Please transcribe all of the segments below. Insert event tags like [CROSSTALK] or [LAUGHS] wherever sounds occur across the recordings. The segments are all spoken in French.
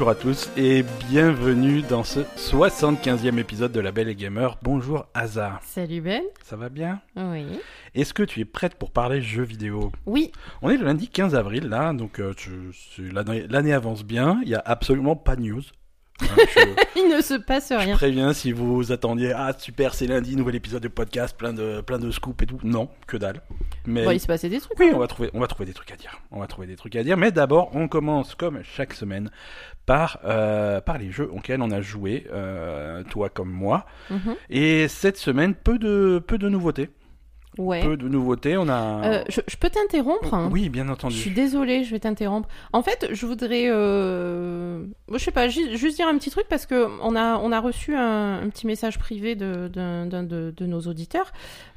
Bonjour à tous et bienvenue dans ce 75e épisode de La Belle et Gamer. Bonjour Asa. Salut Ben. Ça va bien? Oui. Est-ce que tu es prête pour parler jeux vidéo? Oui. On est le lundi 15 avril là, donc euh, l'année avance bien, il n'y a absolument pas de news. Je- [LAUGHS] Il ne se passe Je rien. préviens si vous attendiez ah super c'est lundi nouvel épisode de podcast plein de plein de scoops et tout non que dalle mais Bon, il se passait des trucs. oui hein. on va trouver on va trouver des trucs à dire on va trouver des trucs à dire mais d'abord on commence comme chaque semaine par euh, par les jeux auxquels on a joué euh, toi comme moi Mhm. et cette semaine peu de peu de nouveautés Ouais. peu de nouveautés on a Euh, je, je peux t'interrompre hein? Oui bien Je entendu suis désolée, je vais t'interrompre. En fait, je voudrais, euh... je sais pas, ju- juste dire un petit truc parce que on a, on a reçu un, un petit message privé de- de, de nos auditeurs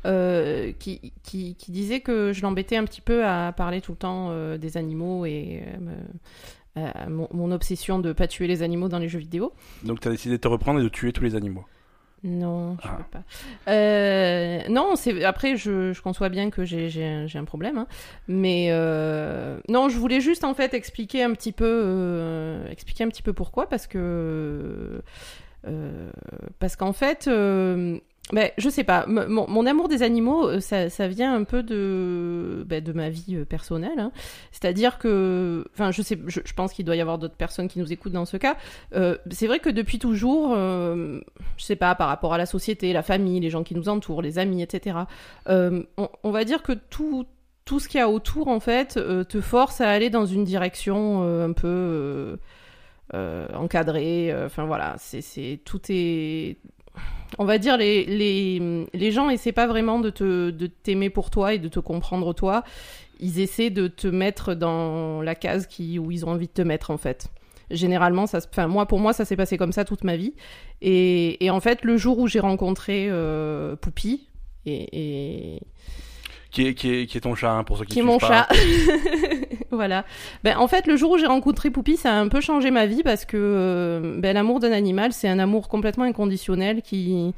euh, qui, qui, qui disait que je l'embêtais un petit peu à parler tout le temps euh, des animaux et mon obsession de pas tuer les animaux dans les jeux vidéo. donc tu as décidé de te reprendre et de tuer tous les animaux Non, je Ah. peux pas. Euh, non, c'est après je, je conçois bien que j'ai un, problème, hein. mais euh, non, je voulais juste en fait expliquer un petit peu euh, expliquer un petit peu pourquoi parce que euh, parce qu'en fait euh, ben, je sais pas, mon, amour des animaux, euh, ça, ça vient un peu de, ben, de ma vie euh, personnelle. hein. C'est-à-dire que, enfin, je sais, je, pense qu'il doit y avoir d'autres personnes qui nous écoutent dans ce cas. Euh, c'est vrai que depuis toujours, je sais pas, par rapport à la société, la famille, les gens qui nous entourent, les amis, etc. on, va dire que tout, tout ce qu'il y a autour, en fait, te force à aller dans une direction un peu euh, encadrée. euh, Enfin voilà, c'est tout est. On va dire les, les, les gens essaient pas vraiment de te de t'aimer pour toi et de te comprendre toi. Ils essaient de te mettre dans la case qui où ils ont envie de te mettre en fait. Généralement, ça, enfin moi pour moi ça s'est passé comme ça toute ma vie. Et, et en fait le jour où j'ai rencontré euh, Poupie et, et, qui est, qui est, qui est ton chat hein, pour ceux qui qui est mon pas. chat. [LAUGHS] voilà. Ben, en fait, le jour où j'ai rencontré Poupie, ça a un peu changé ma vie parce que euh, ben, l'amour d'un animal, c'est un amour complètement inconditionnel qui.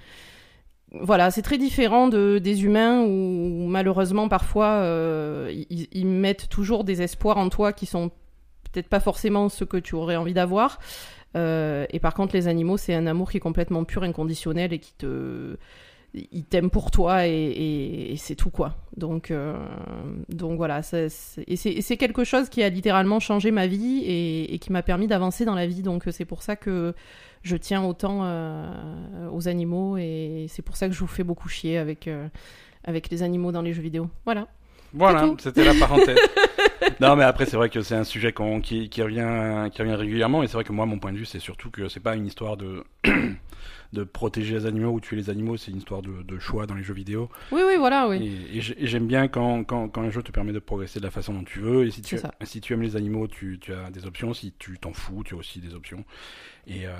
Voilà, c'est très différent de, des humains où malheureusement parfois euh, ils, ils mettent toujours des espoirs en toi qui sont peut-être pas forcément ceux que tu aurais envie d'avoir. Euh, et par contre, les animaux, c'est un amour qui est complètement pur, inconditionnel et qui te ils t'aiment pour toi et, et- et c'est tout quoi. Donc, euh, donc voilà, c'est- et c'est quelque chose qui a littéralement changé ma vie et, et qui m'a permis d'avancer dans la vie. Donc c'est pour ça que je tiens autant euh, aux animaux et c'est pour ça que je vous fais beaucoup chier avec, euh, avec les animaux dans les jeux vidéo. Voilà. Voilà, c'était la parenthèse. [LAUGHS] non, mais après, c'est vrai que c'est un sujet qui, qui, revient, qui revient régulièrement. Et c'est vrai que moi, mon point de vue, c'est surtout que c'est pas une histoire de, [CLEARS THROAT] de protéger les animaux ou tuer les animaux. C'est une histoire de, de choix dans les jeux vidéo. Oui, oui, voilà, oui. Et, et j'ai- et j'aime bien quand, quand, quand un jeu te permet de progresser de la façon dont tu veux. Et si tu, si tu aimes les animaux, tu, tu as des options. Si tu t'en fous, tu as aussi des options. Et, euh,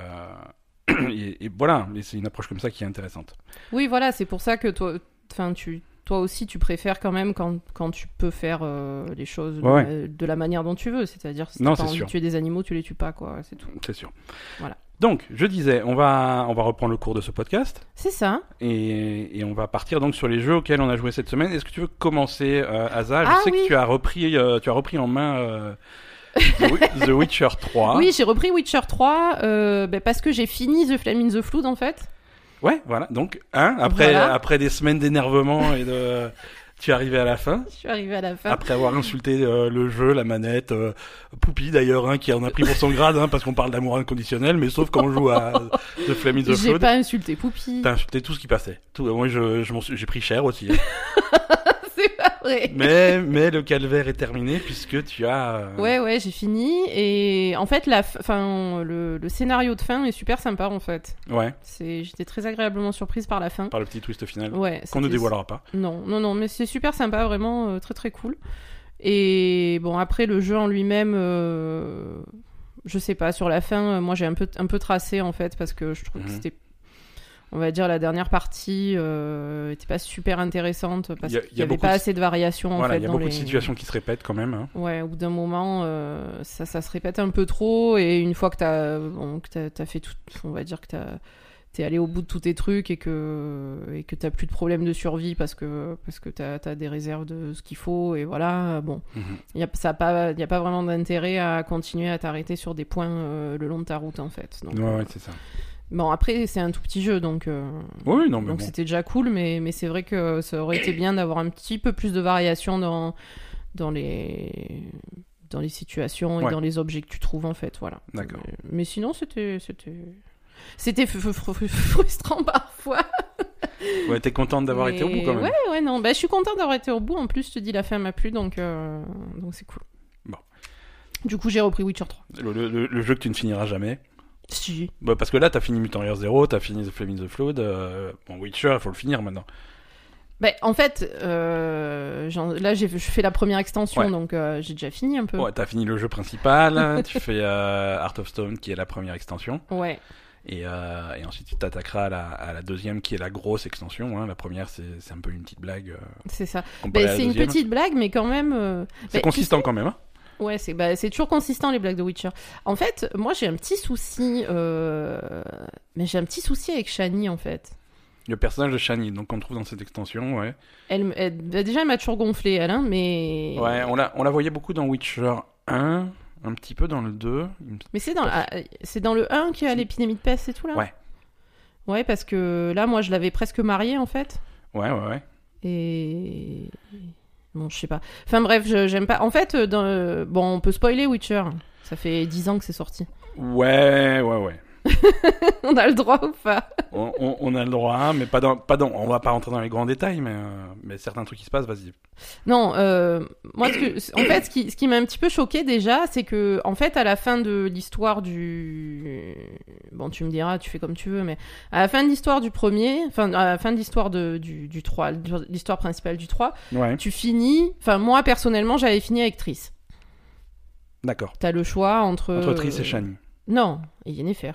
[COUGHS] et, et voilà, c'est une approche comme ça qui est intéressante. Oui, voilà, c'est pour ça que toi, enfin, tu, toi aussi, tu préfères quand même quand, quand tu peux faire euh, les choses de, Ouais, la- de la manière dont tu veux. C'est-à-dire, si pas c'est envie sûr. de tuer des animaux, tu les tues pas, quoi. C'est tout. C'est sûr. Voilà. Donc, je disais, on va, on va reprendre le cours de ce podcast. C'est ça. Et, et on va partir donc sur les jeux auxquels on a joué cette semaine. Est-ce que tu veux commencer, euh, Asa Je Ah sais oui. que tu as repris, euh, tu as repris en main euh, [LAUGHS] The, Wi- The Witcher 3. Oui, j'ai repris Witcher 3 euh, ben, parce que j'ai fini The Flame in the Flood en fait. Ouais, voilà. Donc, hein, après, Voilà. après des semaines d'énervement et de, tu es arrivé à la fin. Je suis arrivée à la fin. Après avoir insulté euh, le jeu, la manette, euh, Poupie d'ailleurs, hein, qui en a pris pour son grade, hein, parce qu'on parle d'amour inconditionnel, mais sauf quand on joue à The Flame in the J'ai pas insulté Poupie. T'as insulté tout ce qui passait. Tout, moi, je, je m'en suis- j'ai pris cher aussi. hein. [LAUGHS] Vrai. [LAUGHS] mais, mais le calvaire est terminé puisque tu as. euh, Ouais, ouais, j'ai fini. Et en fait, la f- enfin, le, le scénario de fin est super sympa en fait. Ouais, j'étais très agréablement surprise par la fin. par le petit twist final. Ouais. Qu'on ne dévoilera pas. Non, non, non, mais c'est super sympa, vraiment euh, très très cool. Et bon, après le jeu en lui-même, euh, je sais pas, sur la fin, moi j'ai un peu, un peu tracé en fait, parce que je trouve que Mhm. c'était, on va dire, la dernière partie euh, était pas super intéressante, parce Il a- qu'il il y y a avait pas de- assez de variations en voilà, fait. il y a dans beaucoup les... de situations qui se répètent quand même. hein. Ouais, au bout d'un moment, euh, ça, ça se répète un peu trop, et une fois que t'as bon, que t'as- fait tout, on va dire que t'as t'es allé au bout de tous tes trucs et que et que t'as plus de problème de survie parce que parce que t'as as des réserves de ce qu'il faut et voilà bon Mhm. y a ça a pas y a pas vraiment d'intérêt à continuer à t'arrêter sur des points euh, le long de ta route en fait donc, Ouais, euh, ouais, c'est ça. Bon après c'est un tout petit jeu donc euh, Oui, non, mais donc bon. c'était déjà cool mais mais c'est vrai que ça aurait été bien d'avoir un petit peu plus de variation dans dans les dans les situations et Ouais. dans les objets que tu trouves en fait voilà D'accord. mais, mais sinon c'était c'était c'était fr- fr- fr- frustrant [LAUGHS] parfois Ouais, t'es contente d'avoir été au bout mais quand même. Ouais, ouais, non. Bah, je suis contente d'avoir été au bout. En plus, je te dis, la fin m'a plu, donc euh, donc c'est cool. Bon. Du coup, j'ai repris Witcher 3. Le, le- le- le jeu que tu ne finiras jamais. Si. Bah, parce que là, t'as fini Mutant Year Zero, t'as fini The Flame in the Flood. euh, Bon, Witcher, il faut le finir maintenant. Bah, en fait, euh, j'en- là, j'ai je fais la première extension, Ouais. donc euh, j'ai déjà fini un peu. Ouais, t'as fini le jeu principal, [LAUGHS] tu fais euh, Art of Stone qui est la première extension, Ouais. et, euh, et ensuite tu t'attaqueras à la, à la deuxième qui est la grosse extension. hein. La première, c'est c'est un peu une petite blague. euh, c'est ça. comparée Bah, à la c'est une deuxième. petite blague, mais quand même. euh, C'est bah, consistant quand même. Hein Ouais, c'est bah, c'est toujours consistant les blagues de Witcher. En fait, moi j'ai un petit souci, euh... mais j'ai un petit souci avec Shani en fait. le personnage de Shani, donc qu'on trouve dans cette extension, ouais. Elle, bah, déjà elle m'a toujours gonflé elle, hein, mais Ouais, on la, on la voyait beaucoup dans Witcher 1, un petit peu dans le 2. il me- mais c'est dans ah, c'est dans le 1 qu'il y a l'épidémie de peste et tout là? Ouais. Ouais, parce que là moi je l'avais presque mariée en fait Ouais, ouais, ouais. et bon je sais pas. Enfin bref, j'aime pas. En fait, euh, euh, bon on peut spoiler Witcher. Ça fait 10 ans que c'est sorti. Ouais, ouais, ouais. [LAUGHS] on a le droit ou pas On, on- on a le droit, hein, mais pas dans, pas dans. On va pas rentrer dans les grands détails, mais, euh, mais certains trucs qui se passent, vas-y. Non, euh, moi, ce que- en fait, ce qui, ce qui m'a un petit peu choqué déjà, c'est que, en fait, à la fin de l'histoire du, bon, tu me diras, tu fais comme tu veux, mais à la fin de l'histoire du premier, enfin, à la fin de l'histoire de- du, du 3, l'histoire principale du 3, Ouais, tu finis, enfin, moi, personnellement, j'avais fini avec Triss. d'accord. T'as le choix entre. Entre Triss et Shani. Non, et Yennefer.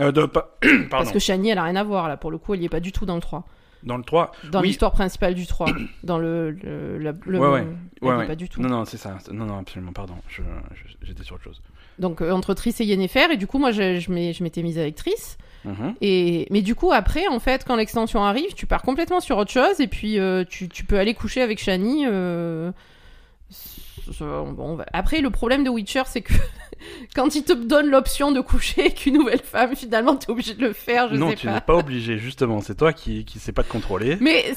Euh, de, [CLEARS THROAT] Parce que Shani, elle a rien à voir, là, pour le coup, elle y est pas du tout dans le 3. Dans le 3. Dans Oui. l'histoire principale du 3. [CLEARS THROAT] dans le. le, la- le- Ouais, ouais. elle Ouais, ouais. pas du tout. Non, non, c'est ça. Non, non, absolument, pardon. Je- je- J'étais sur autre chose. Donc euh, entre Triss et Yennefer, et du coup moi je, je m'étais mise avec Triss. Mhm. Et mais du coup après en fait quand l'extension arrive, tu pars complètement sur autre chose et puis euh, tu, tu peux aller coucher avec Shani. Bon, après le problème de Witcher c'est que [LAUGHS] quand il te donne l'option de coucher avec une nouvelle femme, finalement t'es obligé de le faire, je non, sais tu n'es pas obligé, justement. C'est toi qui, qui sais pas te contrôler. Mais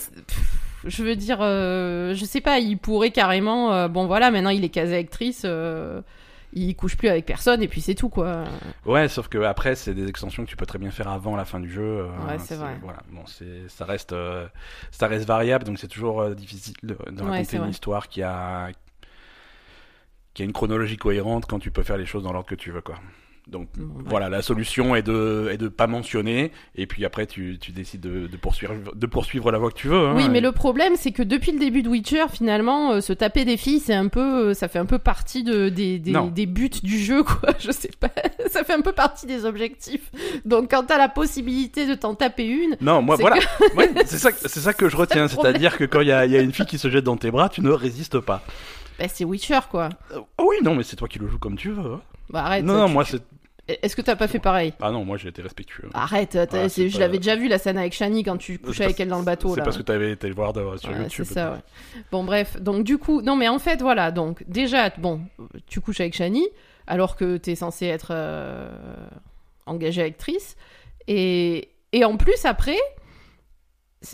je veux dire, euh, je sais pas, il pourrait carrément, euh, bon voilà, maintenant il est casé avec Triss, euh, il couche plus avec personne et puis c'est tout quoi. Ouais, sauf que après, c'est des extensions que tu peux très bien faire avant la fin du jeu. euh, Ouais, c'est vrai. Voilà, bon, c'est, ça reste, euh, ça reste variable, donc c'est toujours difficile de, raconter une vrai. histoire qui a, qui a une chronologie cohérente quand tu peux faire les choses dans l'ordre que tu veux, quoi. Donc bah. voilà, la solution est de, est de pas mentionner, et puis après tu, tu décides de, de poursuivre, de poursuivre la voie que tu veux. hein, Oui, mais et- le problème, c'est que depuis le début de Witcher, finalement, euh, se taper des filles, c'est un peu, euh, ça fait un peu partie de, des, des, des buts du jeu, [LAUGHS] quoi. Je sais pas. ça fait un peu partie des objectifs. Donc, quand t'as la possibilité de t'en taper une, Non, moi voilà, Ouais, c'est ça, c'est ça que je [LAUGHS] retiens, c'est-à-dire que quand il y a, il y a une fille qui se jette dans tes bras, tu ne résistes pas. Bah, c'est Witcher, quoi. Oh oui, non, mais c'est toi qui le joues comme tu veux. hein. Bah, arrête. non, non, tu- moi c'est. Est-ce que t'as pas fait pareil Ah non, moi j'ai été respectueux. Arrête, c'est- c'est je pas- l'avais déjà vu la scène avec Shani quand tu couchais avec elle dans le bateau C'est parce que t'avais été le voir sur Ouais, YouTube. c'est ça, ouais. Bon, bref, donc du coup, non, mais en fait, voilà, donc déjà, bon, tu couches avec Shani, alors que t'es censé être euh, engagé avec Triss, et, et en plus, après,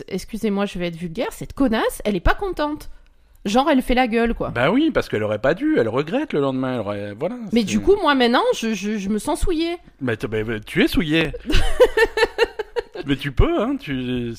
excusez-moi, je vais être vulgaire, cette connasse, elle est pas contente. Genre, elle fait la gueule, quoi. Bah oui, parce qu'elle aurait pas dû, elle regrette le lendemain. Elle aurait... Voilà. mais c'est- du coup, moi, maintenant, je, je, je me sens souillée. Mais t- tu es souillé. [LAUGHS] mais tu peux, hein. Tu...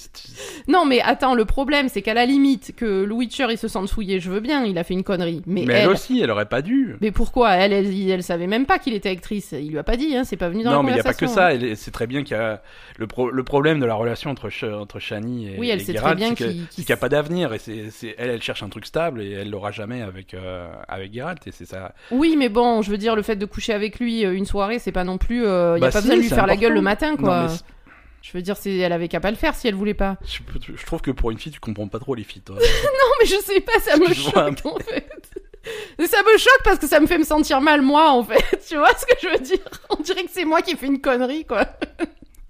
Non, mais attends, le problème, c'est qu'à la limite, que le Witcher, il se sente souillé, je veux bien, il a fait une connerie. Mais, Mais elle... elle, aussi, elle aurait pas dû. Mais pourquoi? Elle, elle, elle savait même pas qu'il était actrice. Il lui a pas dit, hein, c'est pas venu dans non, la mais il n'y a pas conversation. que hein. ça. Elle est- C'est très bien qu'il y a le, pro- le problème de la relation entre, Ch- entre Shani et, Oui, elle et sait très bien qu'il- n'y a pas d'avenir. Et c'est, elle, elle cherche un truc stable et elle l'aura jamais avec, euh, avec Geralt. Et c'est ça. Oui, mais bon, je veux dire, le fait de coucher avec lui euh, une soirée, c'est pas non plus. Il y a Bah pas si, besoin de lui faire la gueule le matin, Non, quoi. Je veux dire, c'est, elle avait qu'à pas le faire si elle voulait pas. je, je trouve que pour une fille, tu comprends pas trop les filles, toi. [LAUGHS] Non, mais je sais pas, ça me choque en fait. Ça me choque parce que ça me fait me sentir mal, moi, en fait. [LAUGHS] Tu vois ce que je veux dire? On dirait que c'est moi qui ai fait une connerie, quoi.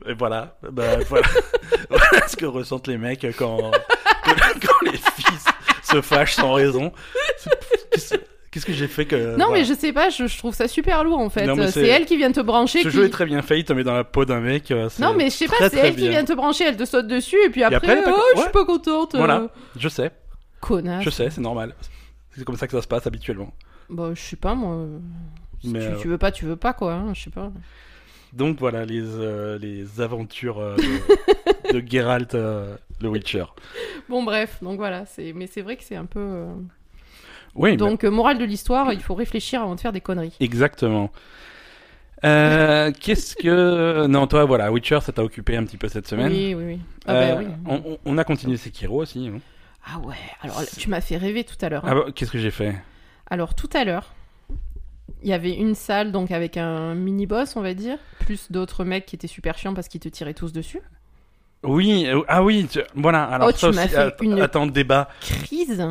Et voilà, bah, voilà. [LAUGHS] voilà ce que ressentent les mecs quand, quand les fils se fâchent sans raison. Qu'est-ce- que j'ai fait que. Non, voilà. mais je sais pas, je, je trouve ça super lourd en fait. C'est elle qui vient te brancher. Ce qui- jeu est très bien fait, il te met dans la peau d'un mec. euh, Non, mais je sais pas, c'est elle qui vient te brancher, elle te saute dessus, et puis après, pas oh, je suis pas contente. Voilà. euh, Je sais, Connasse. je sais, c'est normal. C'est comme ça que ça se passe habituellement. Bah, je sais pas, moi. Si Mais, tu, euh, tu veux pas, tu veux pas, quoi. hein, je sais pas. Donc voilà les, euh, les aventures euh, de, [LAUGHS] de Geralt le Witcher. Bon, bref, donc voilà. Mais c'est vrai que c'est un peu. Euh, Oui, mais- Donc, euh, morale de l'histoire, il faut réfléchir avant de faire des conneries. exactement. Euh, Qu'est-ce que. [LAUGHS] Non, toi, voilà, Witcher, ça t'a occupé un petit peu cette semaine. Oui, oui, oui. Ah, Euh, bah oui. on, a continué Sekiro aussi. Ah ouais, alors tu m'as fait rêver tout à l'heure. hein. Ah bah, Qu'est-ce que j'ai fait? Alors tout à l'heure, il y avait une salle donc avec un mini boss, on va dire, plus d'autres mecs qui étaient super chiants parce qu'ils te tiraient tous dessus. Oui, euh, ah oui, tu- voilà. Alors Oh, tu ça m'as aussi, fait une- attends, débat. Crise.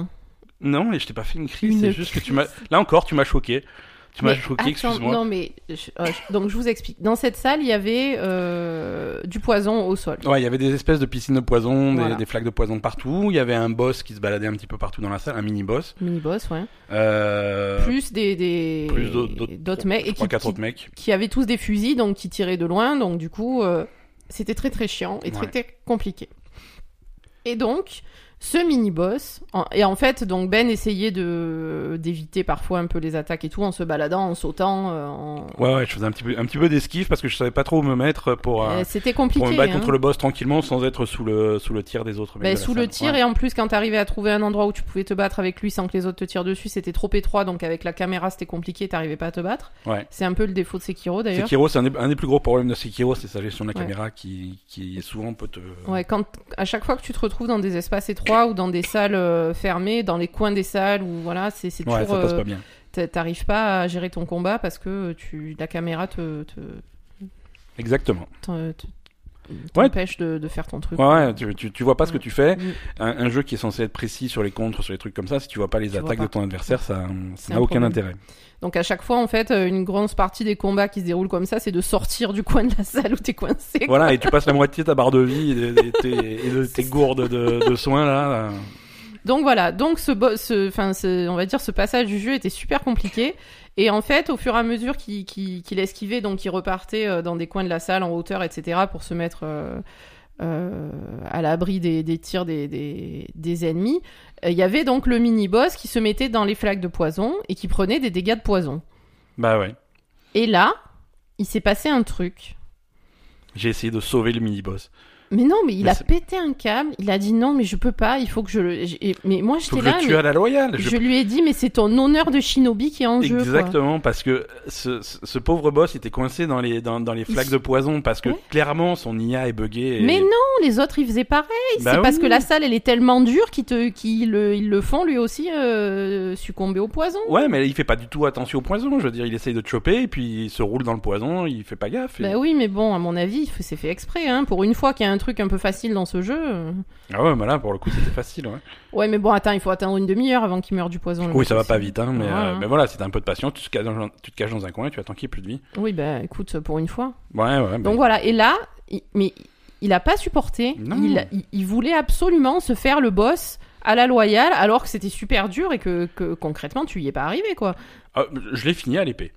Non, mais je t'ai pas fait une crise, c'est juste que tu m'as. Là encore, tu m'as choqué. Tu m'as choqué, excuse-moi. Non mais je- euh, je- donc je vous explique. Dans cette salle, il y avait euh, du poison au sol. Ouais, il y avait des espèces de piscines de poison, des, Voilà. des flaques de poison partout. Il y avait un boss qui se baladait un petit peu partout dans la salle, un mini boss. Mini boss, ouais. Euh, Plus des des plus d'autres- mecs et trois, qui, quatre qui, autres mecs. qui avaient tous des fusils donc qui tiraient de loin donc du coup euh, c'était très très chiant et très Ouais. très compliqué. Et donc ce mini boss et en fait donc Ben essayait de d'éviter parfois un peu les attaques et tout en se baladant, en sautant, euh, en... Ouais, ouais, je faisais un petit peu, un petit peu d'esquive parce que je savais pas trop où me mettre pour, euh, Euh, c'était compliqué. pour me battre hein. contre le boss tranquillement sans être sous le, sous le tir des autres. Ben, de sous le tir Ouais. et en plus quand t'arrivais à trouver un endroit où tu pouvais te battre avec lui sans que les autres te tirent dessus c'était trop étroit donc avec la caméra c'était compliqué t'arrivais pas à te battre Ouais. c'est un peu le défaut de Sekiro d'ailleurs Sekiro, c'est un, des- un des plus gros problèmes de Sekiro, c'est sa gestion de la Ouais. caméra qui, qui souvent peut te. Ouais, quand à chaque fois que tu te retrouves dans des espaces étroits ou dans des salles euh, fermées, dans les coins des salles ou voilà, c'est Ouais, toujours ça passe euh, pas bien. t'a- t'arrives pas à gérer ton combat parce que tu la caméra te te Exactement. Ouais. t'empêche de, de faire ton truc. Ouais, ouais, tu, tu, tu vois pas ce que tu fais. Mm. Un, un jeu qui est censé être précis sur les contres, sur les trucs comme ça, si tu vois pas les Tu attaques pas. de ton adversaire, ça n'a un aucun intérêt. Donc à chaque fois en fait, euh, une grosse partie des combats qui se déroulent comme ça, c'est de sortir du coin de la salle où t'es coincé. quoi. Voilà, et tu passes la moitié de ta barre de vie et de, [LAUGHS] tes, et de tes gourdes de, de soins là. là. Donc voilà, donc ce, enfin, ce- on va dire ce passage du jeu était super compliqué. Et en fait, au fur et à mesure qu'il esquivait, donc il repartait euh, dans des coins de la salle, en hauteur, etc., pour se mettre euh, euh, à l'abri des, des tirs des, des, des ennemis, il y avait donc le mini-boss qui se mettait dans les flaques de poison et qui prenait des dégâts de poison. Bah ouais. Et là, il s'est passé un truc. J'ai essayé de sauver le mini-boss. Mais non, mais il Mais a pété un câble. Il a dit non, mais je peux pas. Il faut que je le. Mais moi, j'étais là. mais à la loyale. Je- Je lui ai dit, mais c'est ton honneur de shinobi qui est en jeu. Exactement, parce que ce, pauvre boss était coincé dans les, dans, dans les flaques de poison, parce que Ouais. clairement son IA est buggé. et- Mais non, les autres ils faisaient pareil. Bah c'est parce que la salle elle est tellement dure qu'ils te, qu'ils le, ils le font lui aussi euh, succomber au poison. Ouais, mais il fait pas du tout attention au poison. Je veux dire, il essaye de te choper, et puis il se roule dans le poison, il fait pas gaffe. et- Bah oui, mais bon, à mon avis, c'est fait exprès. Hein. Pour une fois qu'il y a un truc un peu facile dans ce jeu. Ah ouais, mais là, pour le coup, c'était facile. Ouais. Ouais, mais bon, attends, il faut attendre une demi-heure avant qu'il meure du poison. Oui, ça va aussi. pas vite, hein, mais, Ouais, euh, hein. mais voilà, si t'as un peu de patience, tu te, caches dans, tu te caches dans un coin et tu attends qu'il ait plus de vie. Oui, bah écoute, pour une fois. Ouais, ouais. Donc voilà, et là, il- mais il a pas supporté. Non. Il, il, il voulait absolument se faire le boss à la loyale, alors que c'était super dur et que, que concrètement tu y es pas arrivé quoi. Ah, je l'ai fini à l'épée.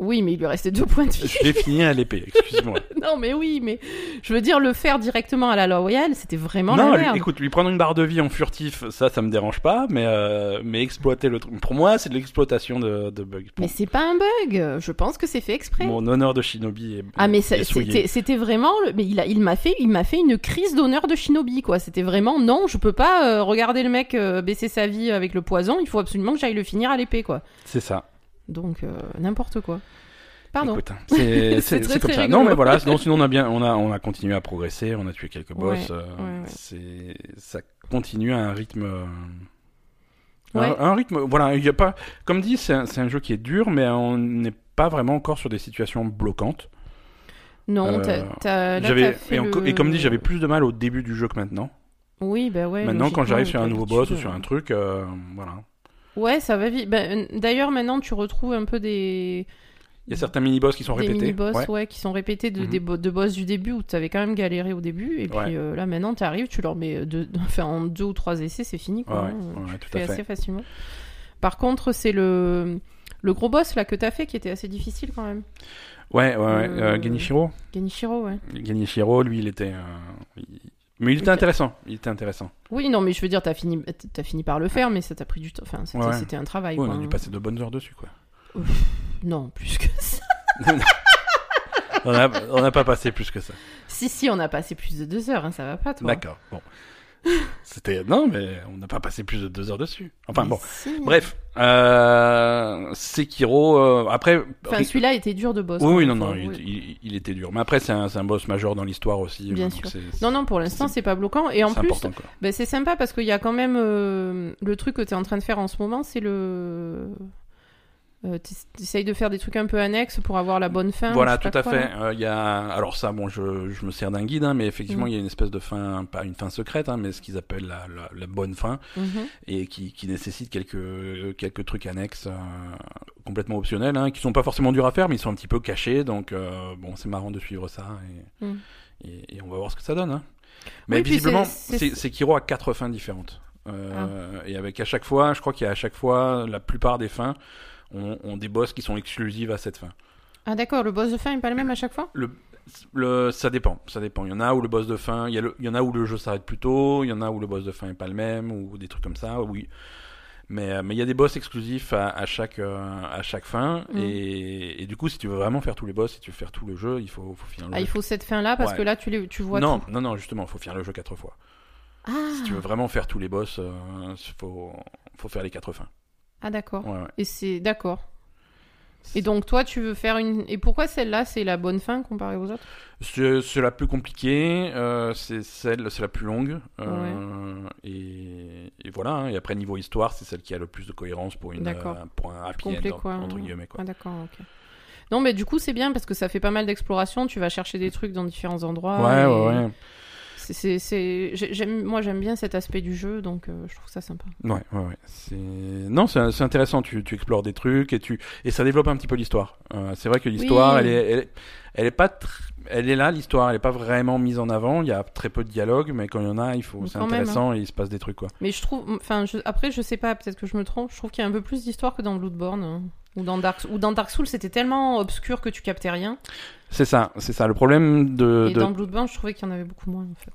Oui, mais il lui restait deux points de vie. Je l'ai fini à l'épée, excuse-moi. [LAUGHS] non, mais oui, mais je veux dire, le faire directement à la loyale, c'était vraiment non, la merde. écoute, lui prendre une barre de vie en furtif, ça, ça me dérange pas, mais, euh, mais exploiter le truc. Pour moi, c'est de l'exploitation de, de bugs. Pour- Mais c'est pas un bug. Je pense que c'est fait exprès. Mon honneur de shinobi est, Ah mais c'était c'était vraiment le- mais il a il m'a fait il m'a fait une crise d'honneur de shinobi quoi c'était vraiment non je peux pas euh, regarder le mec euh, baisser sa vie avec le poison il faut absolument que j'aille le finir à l'épée quoi C'est ça. Donc euh, n'importe quoi pardon hein, [LAUGHS] c'est comme très ça. rigolo. Non, mais voilà, sinon, sinon on a bien, on a, on a continué à progresser, on a tué quelques boss. Ouais, euh, ouais, ça continue à un rythme. euh. Un, un rythme, voilà, il y a pas, comme dit, c'est un, un jeu qui est dur, mais on n'est pas vraiment encore sur des situations bloquantes. non Euh, t'as- J'avais, et, le- et comme dit, j'avais plus de mal au début du jeu que maintenant. oui bah ouais maintenant, quand j'arrive sur un nouveau boss ou sur un truc, euh, voilà. Ouais ça va vite Ben, d'ailleurs maintenant tu retrouves un peu des Il y a certains mini-boss qui sont des répétés. mini-boss Ouais. ouais. qui sont répétés de, Mhm. des bo- de boss du début où tu avais quand même galéré au début et puis Ouais. euh, là maintenant tu arrives tu leur mets deux, [LAUGHS] enfin, en deux ou trois essais c'est fini quoi Ouais, hein. tu tout à fait. assez facilement par contre c'est le le gros boss là que t'as fait qui était assez difficile quand même Ouais, ouais, ouais. Euh, Euh, Genichiro Genichiro ouais Genichiro, lui, il était. euh, Mais il était intéressant. Il était intéressant. oui non mais je veux dire t'as fini t'as fini par le faire mais ça t'a pris du temps enfin c'était Ouais. c'était un travail Ouais, quoi, on a dû hein. passer de bonnes heures dessus, quoi. non plus que ça [LAUGHS] on n'a on n'a pas passé plus que ça. si si on a passé plus de deux heures hein, ça va pas toi D'accord. Bon. [LAUGHS] C'était non, mais on n'a pas passé plus de deux heures dessus. Enfin Mais bon. si. Bref, euh, Sekiro. euh, après. enfin celui-là était dur de boss oui, oui, non, non, il, il- il était dur. Mais après, c'est un, boss majeur dans l'histoire aussi. Bien donc sûr. non non pour l'instant c'est- pas bloquant et en plus. Ben, c'est sympa parce qu'il y a quand même euh, le truc que tu es en train de faire en ce moment, c'est le. Euh, tu essayes de faire des trucs un peu annexes pour avoir la bonne fin. Voilà, tout à quoi, fait. là. Euh, Il y a, alors ça, bon, je, je me sers d'un guide, hein, mais effectivement, Mm. il y a une espèce de fin, pas une fin secrète, hein, mais ce qu'ils appellent la, la, la bonne fin, Mhm. et qui, qui nécessite quelques, quelques trucs annexes euh, complètement optionnels, hein, qui sont pas forcément durs à faire, mais ils sont un petit peu cachés, donc euh, bon, c'est marrant de suivre ça, et, Mm. et, et on va voir ce que ça donne. Hein. Mais Oui, visiblement, c'est- Sekiro a quatre fins différentes. Euh, Et avec à chaque fois, je crois qu'il y a à chaque fois, la plupart des fins ont, ont des boss qui sont exclusives à cette fin. Ah d'accord, le boss de fin est pas le même à chaque fois? Le, le, ça dépend, ça dépend. Il y en a où le boss de fin, il y, a le- il y en a où le jeu s'arrête plus tôt, il y en a où le boss de fin est pas le même, ou des trucs comme ça, oui. Mais euh, mais il y a des boss exclusifs à, à chaque euh, à chaque fin, Mm. et, et du coup, si tu veux vraiment faire tous les boss, si tu veux faire tout le jeu, il faut, faut finir le Ah, jeu. il faut cette fin là parce Ouais. que là tu, les, tu vois non, tout. non, non, justement, il faut finir le jeu quatre fois. Ah, Si tu veux vraiment faire tous les boss, euh, faut faut faire les quatre fins. Ah d'accord. Ouais, ouais. Et c'est d'accord. Et donc toi tu veux faire une. Et pourquoi celle-là c'est la bonne fin comparée aux autres? C'est la plus compliquée, euh, c'est celle, c'est la plus longue, euh, et, et voilà. hein. Et après niveau histoire, c'est celle qui a le plus de cohérence pour une euh, pour un happy Complet end, quoi. entre guillemets quoi. Ah d'accord, ok. Non mais du coup c'est bien parce que ça fait pas mal d'exploration, tu vas chercher des trucs dans différents endroits. ouais, et ouais, ouais, c'est- j'aime- moi j'aime bien cet aspect du jeu donc euh, je trouve ça sympa. ouais, ouais, ouais. C'est non, c'est intéressant. Tu, tu explores des trucs et tu et ça développe un petit peu l'histoire. Euh, c'est vrai que l'histoire, Oui. elle est, elle est, elle est pas, tr- elle est là. L'histoire, elle est pas vraiment mise en avant. Il y a très peu de dialogue, mais quand il y en a, il faut, c'est même, hein. intéressant et il se passe des trucs quoi. Mais je trouve, enfin je- après je sais pas, peut-être que je me trompe, je trouve qu'il y a un peu plus d'histoire que dans Bloodborne. Ou dans Dark, ou dans Dark Souls, c'était tellement obscur que tu captais rien. C'est ça, c'est ça. Le problème de, Et de- dans Bloodborne, je trouvais qu'il y en avait beaucoup moins en fait.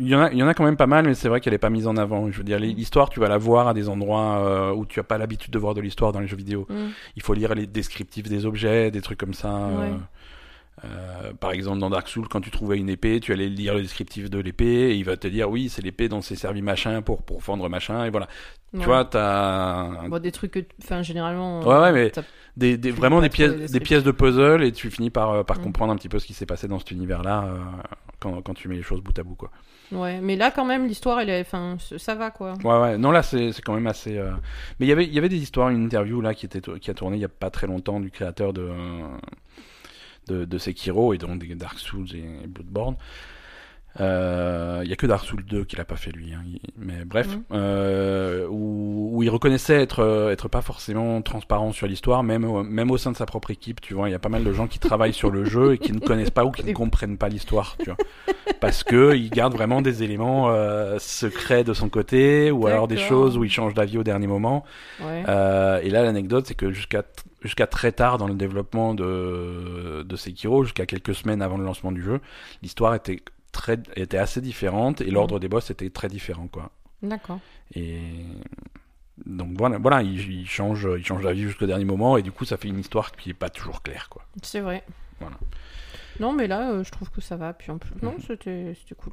Il y, en a, il y en a quand même pas mal, mais c'est vrai qu'elle est pas mise en avant. Je veux dire, l'histoire, tu vas la voir à des endroits euh, où tu as pas l'habitude de voir de l'histoire dans les jeux vidéo. Mm. Il faut lire les descriptifs des objets, des trucs comme ça. euh, Ouais. euh, par exemple, dans Dark Souls, quand tu trouvais une épée, tu allais lire le descriptif de l'épée, et il va te dire oui, c'est l'épée dont c'est servi machin pour pour fendre machin, et voilà. Ouais. Tu vois, t'as Bon, des trucs que, enfin généralement. Ouais, ouais, mais des, des- vraiment des pièces, des pièces de puzzle, et tu finis par euh, par Mm. comprendre un petit peu ce qui s'est passé dans cet univers-là euh, quand quand tu mets les choses bout à bout, quoi. Ouais, mais là quand même l'histoire, elle est, enfin ça va quoi. Ouais, ouais. Non, là, c'est quand même assez. euh, Mais il y avait, il y avait des histoires, une interview là qui était qui a tourné il y a pas très longtemps du créateur de de, de Sekiro et donc des Dark Souls et Bloodborne. Euh, Il y a que Dark Souls 2 qu'il a pas fait lui, hein. Mais bref, Mhm. euh, où, où il reconnaissait être euh, être pas forcément transparent sur l'histoire, même au- même au sein de sa propre équipe, tu vois, il y a pas mal de gens qui travaillent sur le jeu et qui ne connaissent pas ou qui ne [LAUGHS] comprennent pas l'histoire, tu vois, parce que il garde vraiment des éléments euh, secrets de son côté ou alors des choses où il change d'avis au dernier moment. Ouais. Euh, et là, l'anecdote, c'est que jusqu'à jusqu'à très tard dans le développement de, de Sekiro, jusqu'à quelques semaines avant le lancement du jeu, l'histoire était très était assez différente et l'ordre des boss était très différent, quoi. D'accord. Et donc voilà, voilà, il, il change, il change d'avis jusqu'au dernier moment et du coup, ça fait une histoire qui est pas toujours claire, quoi. C'est vrai. Voilà. Non, mais là, euh, je trouve que ça va. Puis en plus, non, Mhm. c'était c'était cool.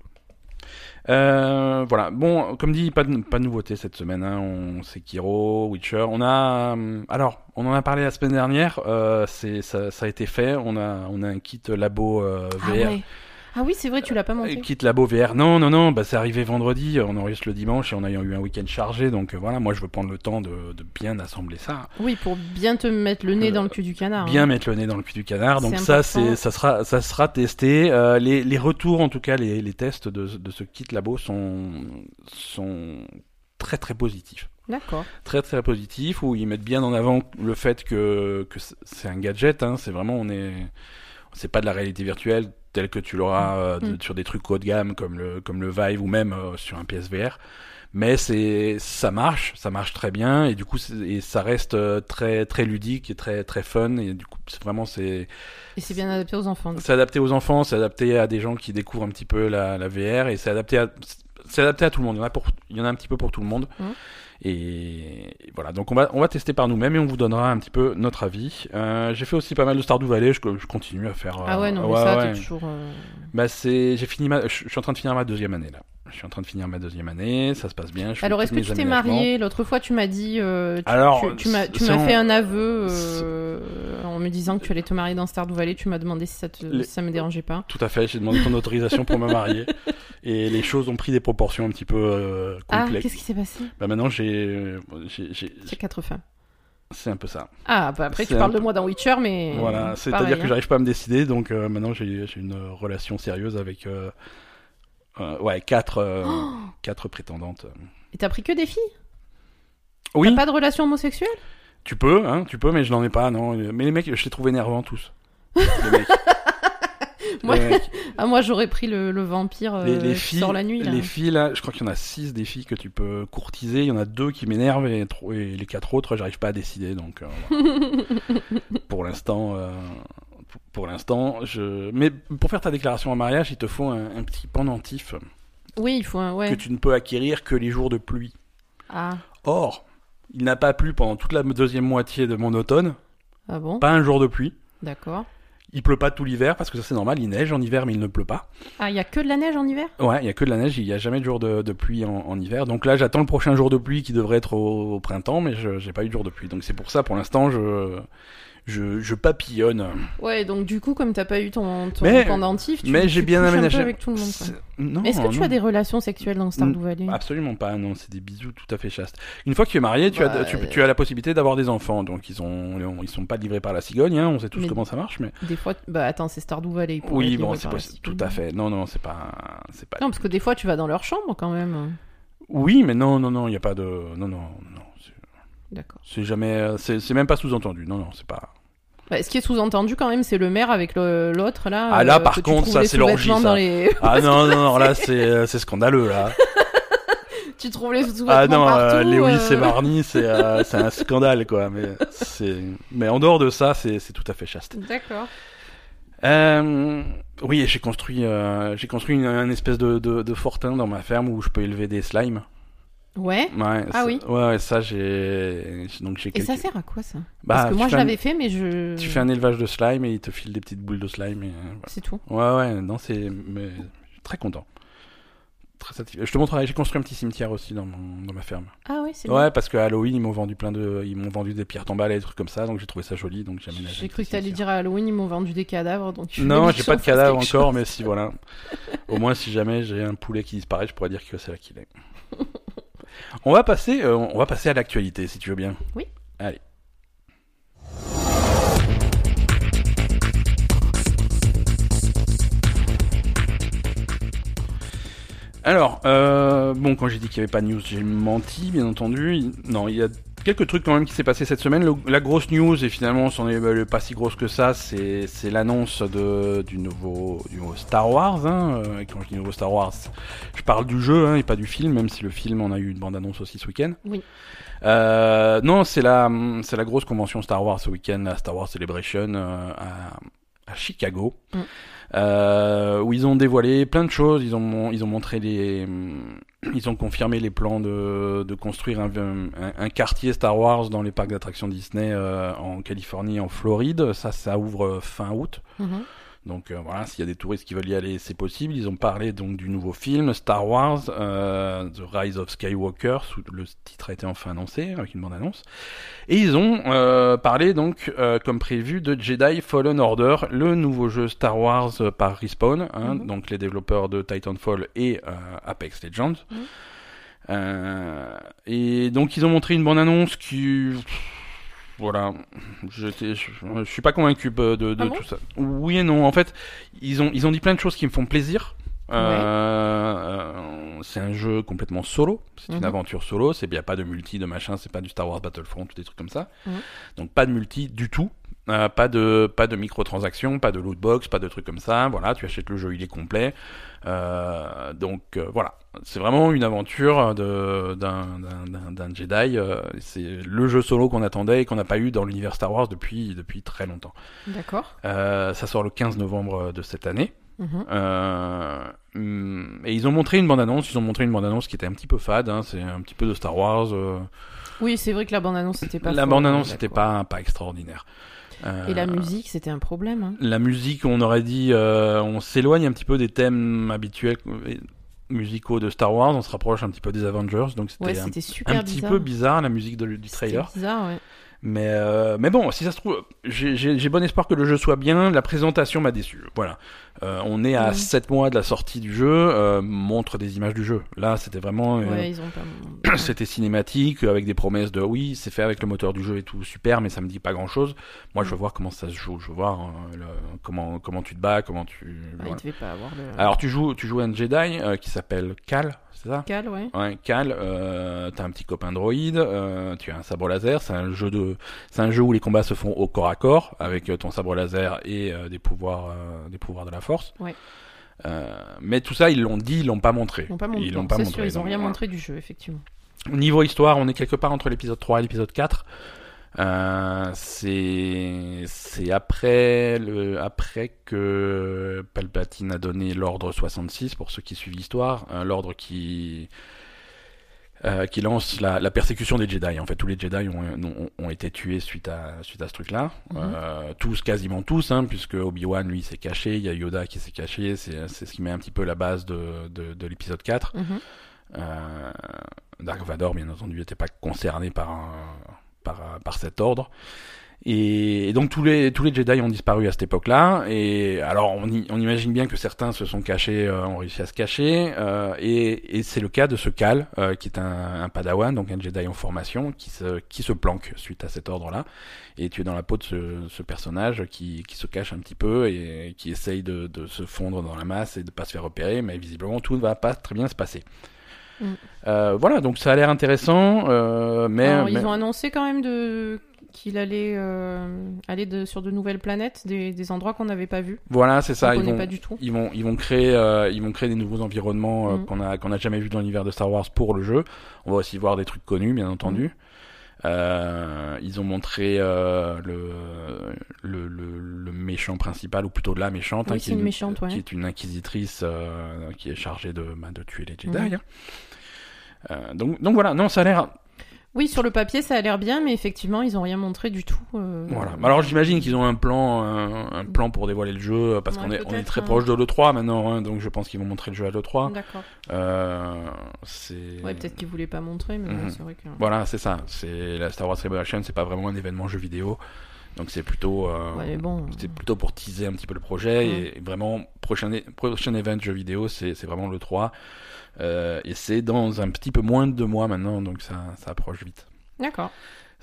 Euh, voilà. Bon, comme dit, pas de, pas de nouveauté cette semaine. Hein. On Sekiro, Witcher. On a, hum, alors, on en a parlé la semaine dernière. Euh, c'est, ça, ça a été fait. On a, on a un kit labo euh, VR. Ah ouais. Ah oui, c'est vrai, tu l'as pas monté. Euh, Kit labo VR. Non, non, non. Bah, c'est arrivé vendredi. On enregistre le dimanche et on a eu un week-end chargé. Donc euh, voilà, moi, je veux prendre le temps de, de bien assembler ça. Oui, pour bien te mettre le nez dans le cul du canard. bien hein. mettre le nez dans le cul du canard. Donc ça, c'est, ça sera, ça sera testé. Euh, les, les retours, en tout cas, les, les tests de, de ce kit labo sont, sont très très positifs. D'accord. très très positif où ils mettent bien en avant le fait que, que c'est un gadget. Hein, c'est vraiment on est c'est pas de la réalité virtuelle telle que tu l'auras euh, de- Mm. sur des trucs haut de gamme comme le comme le Vive ou même euh, sur un PSVR. Mais c'est ça marche, ça marche très bien et du coup et ça reste euh, très très ludique et très très fun et du coup c'est vraiment c'est Et c'est bien adapté aux enfants. c'est adapté aux enfants, c'est adapté à des gens qui découvrent un petit peu la, la VR et c'est adapté à c'est adapté à tout le monde. Il y en a pour il y en a un petit peu pour tout le monde. Mhm. Et voilà, donc on va on va tester par nous-mêmes et on vous donnera un petit peu notre avis. Euh, j'ai fait aussi pas mal de Stardew Valley, je, je continue à faire. Ah euh, ouais, non, mais ça, ouais. t'es toujours. euh, Bah c'est j'ai fini ma je je suis en train de finir ma deuxième année là. Je suis en train de finir ma deuxième année, ça se passe bien. je Alors, est-ce que tu t'es marié L'autre fois, tu m'as dit. euh, tu, Alors, tu, tu m'as fait un aveu euh, en me disant que tu allais te marier dans Stardew Valley. Tu m'as demandé si ça, te, Les- si ça me dérangeait pas. Tout à fait, j'ai demandé ton autorisation pour me marier [LAUGHS] et les choses ont pris des proportions un petit peu euh, Ah, complexes. qu'est-ce qui s'est passé Bah maintenant j'ai j'ai- j'ai- C'est quatre femmes. c'est un peu ça. Ah, bah après, tu parles de moi dans Witcher, mais. Voilà, c'est-à-dire pareil, que hein. j'arrive pas à me décider, donc euh, maintenant j'ai une relation sérieuse avec euh, euh, ouais quatre euh, Oh [GASPS] quatre prétendantes. Et t'as pris que des filles? Oui, T'as pas de relation homosexuelle? Tu peux, hein, tu peux, mais je n'en ai pas, non. Mais les mecs, je les trouve énervants tous. Les mecs. [LAUGHS] Moi-. [LAUGHS] Ah, moi, j'aurais pris le, le vampire euh, les, les qui filles, sort la nuit, là. les filles là, je crois qu'il y en a six des filles que tu peux courtiser. Il y en a deux qui m'énervent et, les quatre autres, j'arrive pas à décider. Donc euh, voilà. [LAUGHS] pour l'instant, euh, pour- l'instant, je. Mais pour faire ta déclaration en mariage, il te faut un, un petit pendentif Oui, il faut un. Ouais. que tu ne peux acquérir que les jours de pluie. Ah. Or, il n'a pas plu pendant toute la deuxième moitié de mon automne, ah bon? Pas un jour de pluie. D'accord. Il pleut pas tout l'hiver parce que ça c'est normal, il neige en hiver mais il ne pleut pas. Ah, il y a que de la neige en hiver? Ouais, il y a que de la neige, il y a jamais de jour de, de pluie en, en hiver. Donc là, j'attends le prochain jour de pluie qui devrait être au, au printemps, mais je j'ai pas eu de jour de pluie. Donc c'est pour ça, pour l'instant, je, je je papillonne. Ouais, donc du coup, comme t'as pas eu ton, ton Mais- pendentif, tu, mais j'ai bien aménagé. avec tout le monde. quoi. C'est- Non, Est-ce que tu as des relations sexuelles dans Stardew Valley? Absolument pas, non, c'est des bisous tout à fait chastes. Une fois que tu es marié, tu, Bah, as, tu, tu as la possibilité d'avoir des enfants, donc ils ont, ils sont pas livrés par la cigogne, hein, on sait tous Mais- comment ça marche, mais Des fois, bah attends, c'est Stardew Valley. oui, bon, c'est possible, tout à fait. Non, non, c'est pas, c'est pas. Non, parce que des fois, tu vas dans leur chambre quand même. Oui, mais non, non, non, il y a pas de, non, non, D'accord. c'est jamais, c'est c'est même pas sous-entendu, non, non, c'est pas. Bah, ce qui est sous-entendu quand même, c'est le maire avec l'autre là. Ah, là, euh, par contre, ça, c'est l'orgie, les. Ah [LAUGHS] non, non, non, là, c'est, euh, scandaleux, là. [LAUGHS] tu trouves les sous-vêtements Ah non, partout. euh, Lewis euh, et Marnie, c'est, euh, [LAUGHS] c'est un scandale, quoi. Mais c'est, mais en dehors de ça, c'est, c'est tout à fait chaste. D'accord. Euh, oui, j'ai construit, euh, j'ai construit une, un espèce de, de, de fortin dans ma ferme où je peux élever des slimes. Ouais. Ouais, Ah ça- oui. Ouais, ouais, ça j'ai, donc j'ai Et ça sert à quoi ça? Bah, Parce que moi je un- l'avais fait, mais je. Tu fais un élevage de slime et il te file des petites boules de slime. Et, euh, C'est tout. Ouais, ouais, non, c'est, mais, très content. Très satisfait. Je te montrerai, j'ai construit un petit cimetière aussi dans, mon, dans ma ferme. Ah ouais, c'est Ouais, parce que Halloween, ils m'ont vendu plein de, ils m'ont vendu des pierres tombales et des trucs comme ça, donc j'ai trouvé ça joli, donc j'ai aménagé. J'ai cru que t'allais dire à Halloween, ils m'ont vendu des cadavres. Donc Non, [LAUGHS] j'ai pas de fasse cadavre quelque encore, chose. mais si voilà. [LAUGHS] Au moins, si jamais j'ai un poulet qui disparaît, je pourrais dire que c'est là qu'il est. [LAUGHS] on va passer, euh, on va passer à l'actualité, si tu veux bien. Oui. Allez. Alors, euh, bon, quand j'ai dit qu'il n'y avait pas de news, j'ai menti, bien entendu. Non, il y a quelques trucs quand même qui s'est passé cette semaine. Le- la grosse news, et finalement, c'en est pas si grosse que ça, c'est c'est l'annonce de du nouveau du nouveau Star Wars. Hein. Euh, et quand je dis nouveau Star Wars, je parle du jeu hein, et pas du film, même si le film, on a eu une bande-annonce aussi ce week-end. Oui. Euh, non, c'est la c'est la grosse convention Star Wars ce week-end, la Star Wars Celebration euh, à, à Chicago. Mm. Euh, où ils ont dévoilé plein de choses. Ils ont, ils ont montré les, ils ont confirmé les plans de, de construire un, quartier Star Wars dans les parcs d'attractions Disney euh, en Californie, en Floride. Ça, ça ouvre fin août. Mhm. Donc euh, voilà, s'il y a des touristes qui veulent y aller, c'est possible. Ils ont parlé donc du nouveau film Star Wars, euh, The Rise of Skywalker. sous- Le titre a été enfin annoncé avec une bande annonce. Et ils ont euh, parlé donc, comme prévu, de Jedi Fallen Order, le nouveau jeu Star Wars par Respawn, hein, Mhm. donc les développeurs de Titanfall et Apex Legends. Mhm. Et donc ils ont montré une bande annonce qui voilà, je, je suis pas convaincu de, de, Ah bon tout ça. Oui et non. En fait, ils ont ils ont dit plein de choses qui me font plaisir. Euh, c'est un jeu complètement solo. C'est une Mhm. aventure solo. C'est bien pas de multi, de machin. C'est pas du Star Wars Battlefront ou des trucs comme ça. Mhm. Donc pas de multi du tout. Euh, pas de pas de microtransactions, pas de loot box, pas de trucs comme ça. Voilà, tu achètes le jeu, il est complet. Euh, donc euh, voilà, c'est vraiment une aventure de d'un Jedi. euh, c'est le jeu solo qu'on attendait et qu'on n'a pas eu dans l'univers Star Wars depuis depuis très longtemps. D'accord. Euh, ça sort le 15 novembre de cette année. Mhm. Euh, hum, et ils ont montré une bande-annonce, ils ont montré une bande-annonce qui était un petit peu fade, hein, c'est un petit peu de Star Wars. euh, Oui, c'est vrai que la bande-annonce, c'était pas. la bande-annonce d'accord. pas, pas extraordinaire. Euh, Et la musique, c'était un problème. hein. la musique, on aurait dit, euh, on s'éloigne un petit peu des thèmes habituels euh, musicaux de Star Wars, on se rapproche un petit peu des Avengers, donc c'était Ouais, un, petit bizarre. peu bizarre la musique de- du trailer. bizarre, ouais. Mais, euh, mais bon, si ça se trouve, j'ai bon espoir que le jeu soit bien. La présentation m'a déçu. Voilà. Euh, on est à Mhm. 7 mois de la sortie du jeu, euh, montre des images du jeu. Là, c'était vraiment. euh, Ouais, ils ont pas. [CLEARS THROAT] C'était cinématique avec des promesses de oui, c'est fait avec le moteur du jeu et tout, super, mais ça me dit pas grand chose. Moi, je veux voir comment ça se joue, je veux voir le- comment comment tu te bats, comment tu. Ah, voilà. il devait pas avoir le. Alors tu joues tu joues un Jedi qui s'appelle Cal, c'est ça? Cal, ouais. Ouais, Cal, euh, t'as un petit copain droïde, euh, tu as un sabre laser, c'est un jeu de, c'est un jeu où les combats se font au corps à corps avec ton sabre laser et euh, des pouvoirs, des pouvoirs de la force. Ouais. Euh, mais tout ça, ils l'ont dit, ils l'ont pas montré. Ils l'ont pas montré. Ils l'ont pas montré. sûr, ils ont rien montré du jeu, effectivement. Niveau histoire, on est quelque part entre l'épisode 3 et l'épisode 4. Euh, c'est c'est après le après que Palpatine a donné l'ordre 66 pour ceux qui suivent l'histoire, euh, l'ordre qui euh, qui lance la, la persécution des Jedi. En fait, tous les Jedi ont, ont, ont été tués suite à suite à ce truc-là. Mhm. Euh, tous, quasiment tous, hein, puisque Obi-Wan lui s'est caché, il y a Yoda qui s'est caché. C'est ce qui met un petit peu la base de de, de l'épisode 4. Mhm. Euh, Dark Vador, bien entendu, n'était pas concerné par, un- par, par cet ordre. Et, donc tous les, tous les Jedi ont disparu à cette époque-là. Et alors on, on imagine bien que certains se sont cachés, euh, ont réussi à se cacher. euh, et et c'est le cas de ce Cal, euh, qui est un, un Padawan, donc un Jedi en formation, qui se, qui se planque suite à cet ordre-là. Et tu es dans la peau de ce, ce personnage qui, qui se cache un petit peu et qui essaye de, de se fondre dans la masse et de pas se faire repérer. Mais visiblement tout ne va pas très bien se passer. Mm. Euh, voilà, donc ça a l'air intéressant, euh, mais, Alors, mais- Ils ont annoncé quand même de qu'il allait euh, aller de... sur de nouvelles planètes, des, des endroits qu'on n'avait pas vus. voilà, c'est ça. Ils vont, pas du tout. ils vont, ils vont créer, ils vont créer des nouveaux environnements Mm. qu'on a, qu'on a jamais vu dans l'univers de Star Wars pour le jeu. On va aussi voir des trucs connus, bien entendu. Mm. Euh, ils ont montré euh, le, le, le, le méchant principal, ou plutôt la méchante, Oui, qui, c'est est une méchante, ouais. qui est une inquisitrice euh, qui est chargée de, bah, de tuer les Jedi. Mhm. hein. Donc, donc voilà, non, ça a l'air Oui, sur le papier, ça a l'air bien, mais effectivement, ils ont rien montré du tout. euh, Voilà. Alors j'imagine qu'ils ont un plan, un, un plan pour dévoiler le jeu, parce Ouais, qu'on est, on est peut-être, très hein. proche de l'E3 maintenant, hein, donc je pense qu'ils vont montrer le jeu à l'E3. D'accord. Euh, c'est... Ouais, peut-être qu'ils voulaient pas montrer, mais Mhm. c'est vrai que. Voilà, c'est ça. C'est la Star Wars Celebration, c'est pas vraiment un événement jeu vidéo, donc c'est plutôt, euh, Ouais, bon. c'est plutôt pour teaser un petit peu le projet et vraiment prochain, prochain event jeu vidéo, c'est, c'est vraiment le 3 euh, et c'est dans un petit peu moins de deux mois maintenant, donc ça, ça approche vite. D'accord.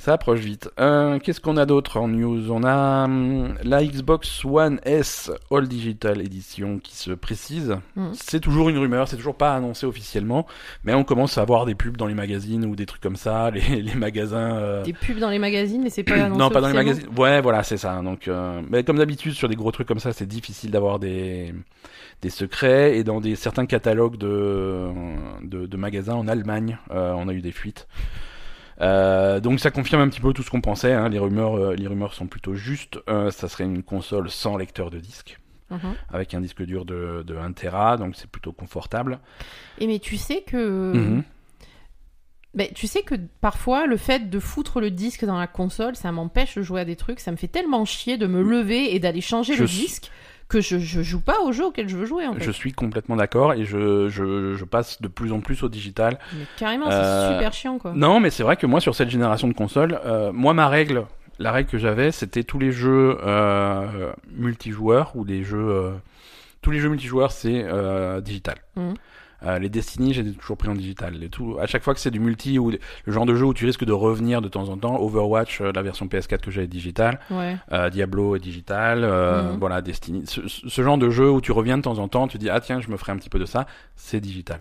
Ça approche vite. Euh, Qu'est-ce qu'on a d'autre en news On a hum, la Xbox One S All Digital Edition qui se précise. Mhm. C'est toujours une rumeur, c'est toujours pas annoncé officiellement, mais on commence à voir des pubs dans les magazines ou des trucs comme ça, [LAUGHS] les, les magasins. euh, Des pubs dans les magazines, mais c'est pas [CLEARS THROAT] annoncé non, pas dans les magazines. Ouais, voilà, c'est ça. Donc, euh, mais comme d'habitude sur des gros trucs comme ça, c'est difficile d'avoir des des secrets et dans des certains catalogues de de, de magasins en Allemagne, on a eu des fuites. Euh, donc ça confirme un petit peu tout ce qu'on pensait. hein. Les rumeurs, euh, les rumeurs sont plutôt justes. Euh, ça serait une console sans lecteur de disque, Mhm. avec un disque dur de, de 1 Tera, donc c'est plutôt confortable. Et mais tu sais que. Mhm. Tu sais que parfois, le fait de foutre le disque dans la console, ça m'empêche de jouer à des trucs. Ça me fait tellement chier de me lever et d'aller changer Je le disque que je, je joue pas au jeu auquel je veux jouer en fait. Je suis complètement d'accord et je, je, je passe de plus en plus au digital. Mais carrément, c'est Euh, super chiant quoi. Non, mais c'est vrai que moi, sur cette génération de consoles, euh, moi, ma règle, la règle que j'avais, c'était tous les jeux euh, multijoueurs ou les jeux, tous les jeux multijoueurs, c'est digital. Mhm. Euh, les Destiny, j'ai toujours pris en digital. Les tout, à chaque fois que c'est du multi ou le genre de jeu où tu risques de revenir de temps en temps, Overwatch, euh, la version PS4 que j'ai est digital, Ouais. euh, Diablo est digital, euh, Mhm. voilà Destiny. Ce, ce genre de jeu où tu reviens de temps en temps, tu dis ah tiens je me ferai un petit peu de ça, c'est digital.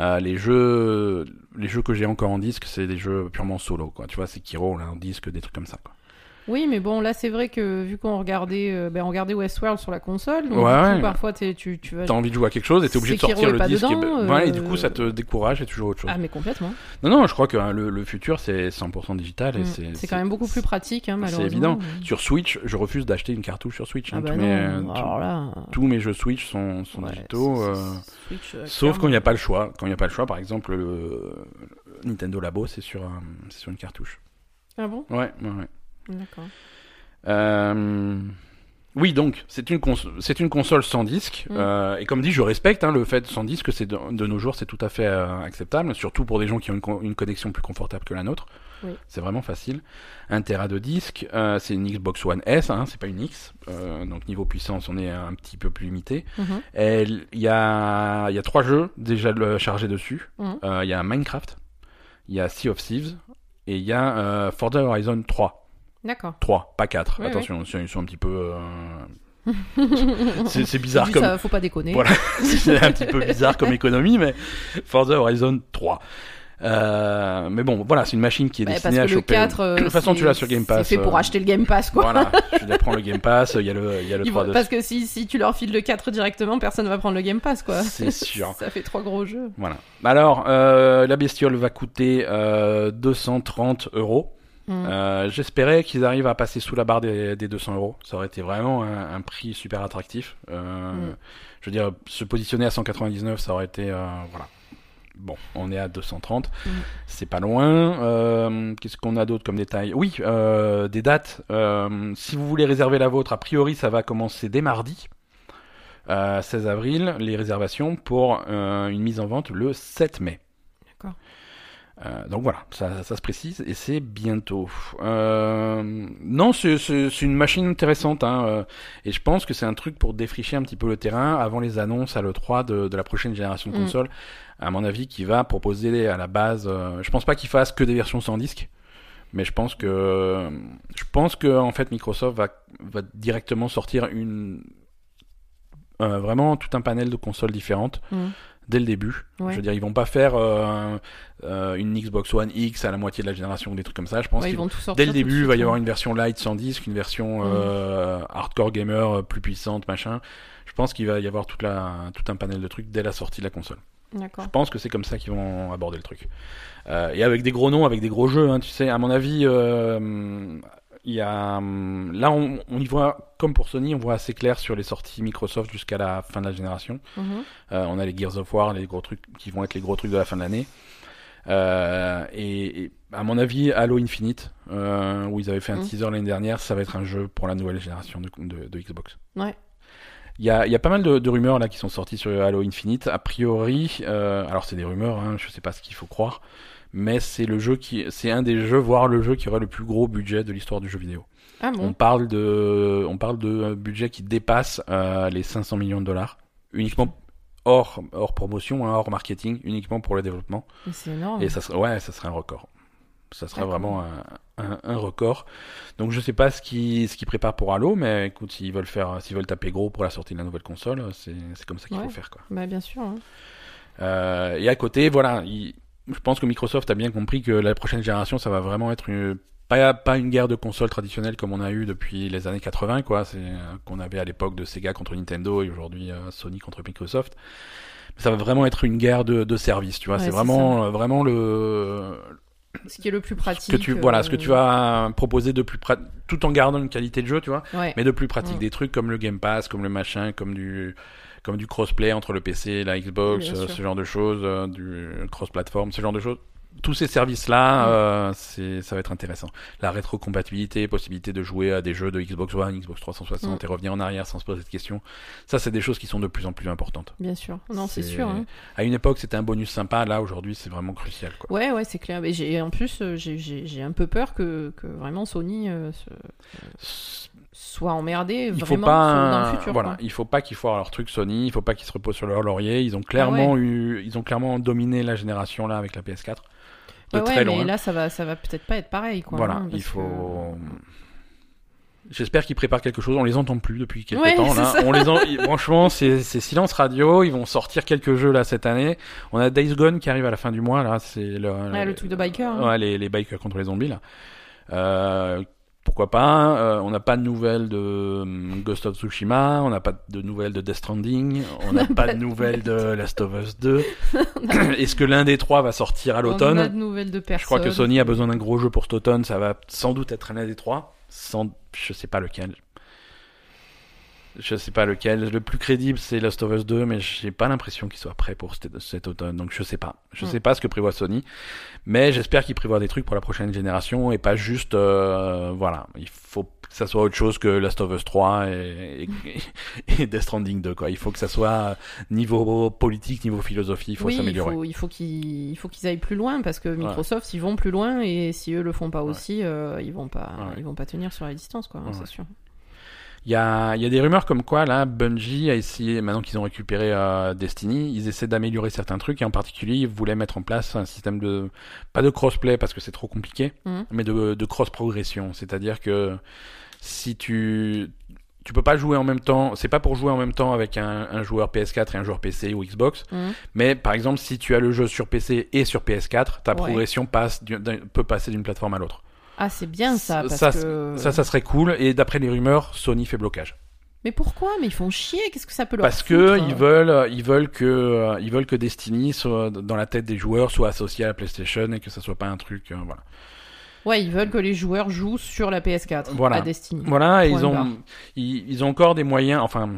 Euh, les jeux, les jeux que j'ai encore en disque, c'est des jeux purement solo quoi. Tu vois, c'est Kiro là en disque, des trucs comme ça quoi. Oui, mais bon, là, c'est vrai que vu qu'on regardait, euh, ben, on regardait Westworld sur la console, donc Ouais, du coup, ouais. parfois, tu, tu vas. T'as envie de jouer à quelque chose et t'es obligé de sortir le disque. et, dedans, ben, voilà, et du euh, coup ça te décourage et toujours autre chose. Ah, mais complètement. Non non, je crois que hein, le, le futur c'est 100% digital et Mm. c'est C'est quand même beaucoup plus pratique, hein, c'est malheureusement. évident. Sur Switch, je refuse d'acheter une cartouche sur Switch. hein. Ah bah tous, non, mes, alors là. tous mes jeux Switch sont, sont ouais, digitaux. c'est- euh, c'est- Switch, euh, Sauf quand il n'y a pas le choix. Quand il n'y a pas le choix, par exemple, le Nintendo Labo, c'est sur, c'est sur une cartouche. Ah bon? Ouais, ouais, ouais. D'accord. Euh, Oui, donc, c'est une, cons- une console sans disque. Mm. euh, et comme dit, je respecte hein, le fait sans disque, c'est de, de nos jours, c'est tout à fait euh, acceptable, surtout pour des gens qui ont une, con- une connexion plus confortable que la nôtre. Oui. C'est vraiment facile. Un Tera de disque, euh, c'est une Xbox One S, hein, c'est pas une X. donc, niveau puissance, on est un petit peu plus limité. Mhm. Et Il y a, il y a trois jeux déjà chargés dessus. Euh, Il y a Minecraft, il y a Sea of Thieves et il y a Forza Horizon 3. D'accord. 3, pas 4. Oui, Attention, ils sont un petit peu. euh, [LAUGHS] c'est bizarre comme. ça, faut pas déconner. Voilà. [LAUGHS] [LAUGHS] c'est un petit peu bizarre comme économie, mais Forza Horizon 3. Euh, mais bon, voilà, c'est une machine qui est Bah, destinée parce à le choper. 4, euh, de toute façon, tu l'as sur Game Pass. C'est fait pour euh, acheter le Game Pass, quoi. Voilà, tu prendre le Game Pass, il y a le, il y a le Ils 3 vont- de Parce que si, si tu leur files le 4 directement, personne va prendre le Game Pass, quoi. C'est sûr. Ça fait trois gros jeux. Voilà. Alors, euh, la bestiole va coûter euh, 230 euros. Mm. Euh, J'espérais qu'ils arrivent à passer sous la barre des, des 200 euros. Ça aurait été vraiment un, un prix super attractif. Euh, Mm. Je veux dire, se positionner à 199, ça aurait été euh, voilà. Bon, on est à 230, Mm. c'est pas loin. Qu'est-ce qu'on a d'autre comme détail? Oui, des dates. Si vous voulez réserver la vôtre, a priori, ça va commencer dès mardi. Euh, 16 avril, les réservations pour une mise en vente le 7 mai. Euh, donc voilà, ça, ça se précise et c'est bientôt. Euh, non, c'est une machine intéressante hein, euh, et je pense que c'est un truc pour défricher un petit peu le terrain avant les annonces à l'E3 de, de la prochaine génération de Mm. consoles. À mon avis, qui va proposer à la base. euh, je pense pas qu'il fasse que des versions sans disque, mais je pense que je pense que en fait Microsoft va va directement sortir une euh, vraiment tout un panel de consoles différentes Mm. Dès le début. Ouais. Je veux dire, ils vont pas faire euh, euh, une Xbox One X à la moitié de la génération ou des trucs comme ça. Je pense Ouais, qu'ils vont tout dès le tout début, il va y avoir une version light sans disque, une version euh, hardcore gamer plus puissante, machin. Je pense qu'il va y avoir toute la, tout un panel de trucs dès la sortie de la console. Je pense que c'est comme ça qu'ils vont aborder le truc. Et avec des gros noms, avec des gros jeux, hein, tu sais, à mon avis, il y a hum, là on, on y voit comme pour Sony, on voit assez clair sur les sorties Microsoft jusqu'à la fin de la génération. Mhm. Euh, on a les Gears of War, les gros trucs qui vont être les gros trucs de la fin de l'année. Euh, et, et à mon avis, Halo Infinite, euh, où ils avaient fait un Mm. teaser l'année dernière, ça va être un jeu pour la nouvelle génération de, de- de Xbox. Ouais. Il y a, il y a pas mal de, de rumeurs là qui sont sorties sur Halo Infinite. A priori, euh, alors c'est des rumeurs, hein, je sais pas ce qu'il faut croire, mais c'est le jeu qui, c'est un des jeux, voire le jeu qui aura le plus gros budget de l'histoire du jeu vidéo. Ah On bon parle de, on parle de un budget qui dépasse euh, les 500 millions de dollars, uniquement hors, hors promotion, hein, hors marketing, uniquement pour le développement. C'est énorme. Et ça serait, ouais, ça serait un record. Ça serait vraiment un, un, un record. Donc je sais pas ce qu'ils ce qu'ils préparent pour Halo, mais écoute, s'ils veulent faire, s'ils veulent taper gros pour la sortie de la nouvelle console, c'est c'est comme ça qu'il Ouais. faut faire quoi. Bah, bien sûr. hein. Euh, et à côté, voilà, il- je pense que Microsoft a bien compris que la prochaine génération, ça va vraiment être une, pas, pas une guerre de consoles traditionnelle comme on a eu depuis les années 80, quoi. C'est euh, qu'on avait à l'époque de Sega contre Nintendo et aujourd'hui euh, Sony contre Microsoft. Ça va vraiment être une guerre de, de services, tu vois. Ouais, c'est vraiment, euh, vraiment le, Ce qui est le plus pratique. que tu, voilà, ce que tu vas proposer de plus pra- tout en gardant une qualité de jeu, tu vois Ouais. mais de plus pratique Mm. des trucs comme le Game Pass comme le machin comme du comme du crossplay entre le PC et la Xbox euh, ce genre de choses euh, du cross platform ce genre de choses tous ces services là Mm. euh, ça va être intéressant la rétrocompatibilité possibilité de jouer à des jeux de Xbox One Xbox 360 Mm. et revenir en arrière sans se poser de questions ça c'est des choses qui sont de plus en plus importantes Bien sûr. Non, c'est sûr. hein. à une époque c'était un bonus sympa là aujourd'hui c'est vraiment crucial quoi Ouais, ouais, c'est clair. Mais en plus, j'ai, un peu peur que, que vraiment Sony. se- soient emmerdés il faut vraiment pas dans le futur. voilà quoi. il faut pas qu'ils foirent leur truc Sony il faut pas qu'ils se reposent sur leur laurier ils ont clairement eu ils ont clairement dominé la génération là avec la PS4 de Ouais, très loin mais là, ça va, ça va peut-être pas être pareil. Quoi, voilà hein, il faut J'espère qu'ils préparent quelque chose. On les entend plus depuis quelques Ouais, temps. Là. On les en- [LAUGHS] Franchement, c'est silence radio. Ils vont sortir quelques jeux là cette année. On a Days Gone qui arrive à la fin du mois. Là, c'est le, le truc de biker. hein. Les, les bikers contre les zombies là. Euh, pourquoi pas Euh, On n'a pas de nouvelles de hum, Ghost of Tsushima. On n'a pas de nouvelles de Death Stranding. On n'a pas de nouvelles de Last of Us 2. [LAUGHS] Est-ce que l'un des trois va sortir à On l'automne? de nouvelles de personnes. Je crois que Sony a besoin d'un gros jeu pour cet automne. Ça va sans doute être l'un des trois. Sans... Je sais pas lequel. Je sais pas lequel. Le plus crédible, c'est Last of Us 2, mais j'ai pas l'impression qu'il soit prêt pour cet, cet automne. Donc je sais pas. Je Hmm. sais pas ce que prévoit Sony. Mais j'espère qu'il prévoit des trucs pour la prochaine génération et pas juste, euh, voilà. Il faut que ça soit autre chose que Last of Us 3 et, et, [LAUGHS] et Death Stranding 2, quoi. Il faut que ça soit niveau politique, niveau philosophie, il faut oui, s'améliorer. il faut qu'ils il faut qu'ils aillent plus loin parce que Microsoft, ils vont plus loin et si eux le font pas Ouais. aussi, euh, ils vont pas, Ouais. ils vont pas tenir sur la distance, quoi. hein, Ouais. C'est sûr. Il y a, y a des rumeurs comme quoi, là, Bungie a essayé, maintenant qu'ils ont récupéré euh, Destiny, ils essaient d'améliorer certains trucs, et en particulier, ils voulaient mettre en place un système de, pas de crossplay parce que c'est trop compliqué, Mhm. mais de, de cross-progression. C'est-à-dire que si tu, tu peux pas jouer en même temps, c'est pas pour jouer en même temps avec un, un joueur PS4 et un joueur PC ou Xbox, Mhm. mais par exemple, si tu as le jeu sur PC et sur PS4, ta Ouais. progression passe peut passer d'une plateforme à l'autre. Ah, c'est bien ça, parce Ça, que. Ça, ça serait cool, et d'après les rumeurs, Sony fait blocage. Mais pourquoi? Mais ils font chier. Qu'est-ce que ça peut leur Parce que ils veulent, ils veulent que, euh, ils veulent que Destiny soit dans la tête des joueurs soit associé à la PlayStation et que ça soit pas un truc, euh, voilà. Ouais, ils veulent que les joueurs jouent sur la PS4 Voilà. à Destiny. Voilà, ils ont, ils, ils ont encore des moyens, enfin,